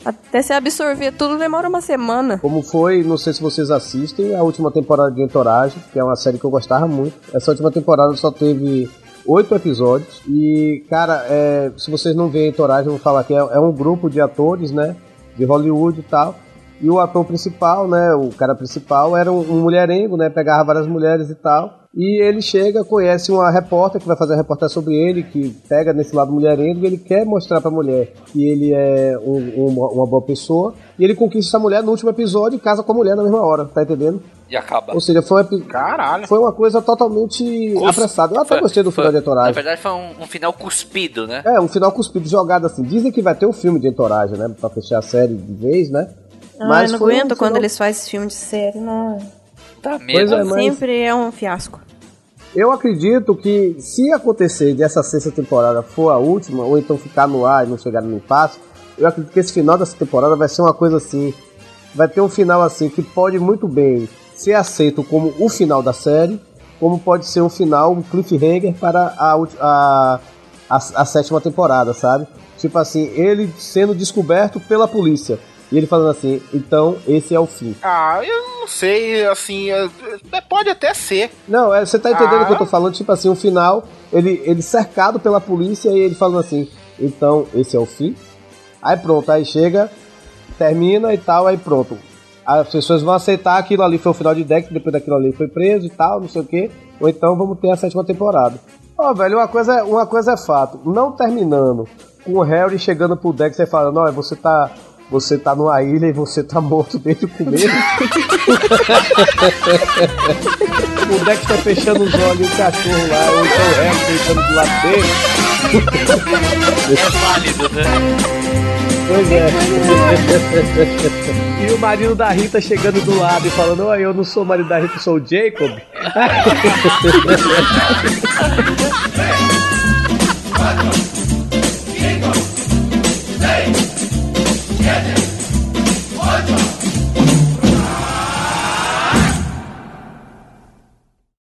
Até você absorver tudo demora uma semana. Como foi, não sei se vocês assistem, a última temporada de Entourage, que é uma série que eu gostava muito. Essa última temporada só teve oito episódios. E, cara, é, se vocês não veem Entourage, eu vou falar que é, é um grupo de atores, né? De Hollywood e tal. E o ator principal, né? O cara principal era um, um mulherengo, né? Pegava várias mulheres e tal. E ele chega, conhece uma repórter que vai fazer a reportagem sobre ele, que pega nesse lado mulherengo, e ele quer mostrar pra mulher que ele é um- uma, uma boa pessoa. E ele conquista essa mulher no último episódio e casa com a mulher na mesma hora, tá entendendo? E acaba. Ou seja, foi, um epi- Caralho. foi uma coisa totalmente Cus- apressada. Eu até foi- gostei do foi- final de Na Entourage. verdade foi um, um final cuspido, né? É, um final cuspido jogado assim. Dizem que vai ter um filme de Entourage, né? Pra fechar a série de vez, né? Ah, eu não foi um aguento quando final- eles fazem esse filme de série, não. Tá Pois mesmo. é, mas- Sempre é um fiasco. Eu acredito que se acontecer dessa sexta temporada for a última, ou então ficar no ar e não chegar no impasse, eu acredito que esse final dessa temporada vai ser uma coisa assim. Vai ter um final assim que pode muito bem ser aceito como o final da série, como pode ser um final, um cliffhanger para a, a, a, a sétima temporada, sabe? Tipo assim, ele sendo descoberto pela polícia. E ele falando assim, então esse é o fim. Ah, eu não sei, assim, é- é- pode até ser. Não, é, você tá entendendo Ah. o que eu tô falando? Tipo assim, o final, ele, ele cercado pela polícia e ele falando assim, então esse é o fim. Aí pronto, aí chega, termina e tal, aí pronto. As pessoas vão aceitar aquilo ali foi o final de Dex, depois daquilo ali foi preso e tal, não sei o que. Ou então vamos ter a sétima temporada. Ó, velho, uma coisa, uma coisa é fato. Não terminando com o Harry chegando pro Dex e falando, olha, você tá. Você tá numa ilha e você tá morto desde o começo. o Dex tá fechando os olhos e o cachorro lá, ou então o Harry deitando do lado dele. É válido, né? Pois é. e o marido da Rita chegando do lado e falando: Oi, eu não sou o marido da Rita, eu sou o Jacob.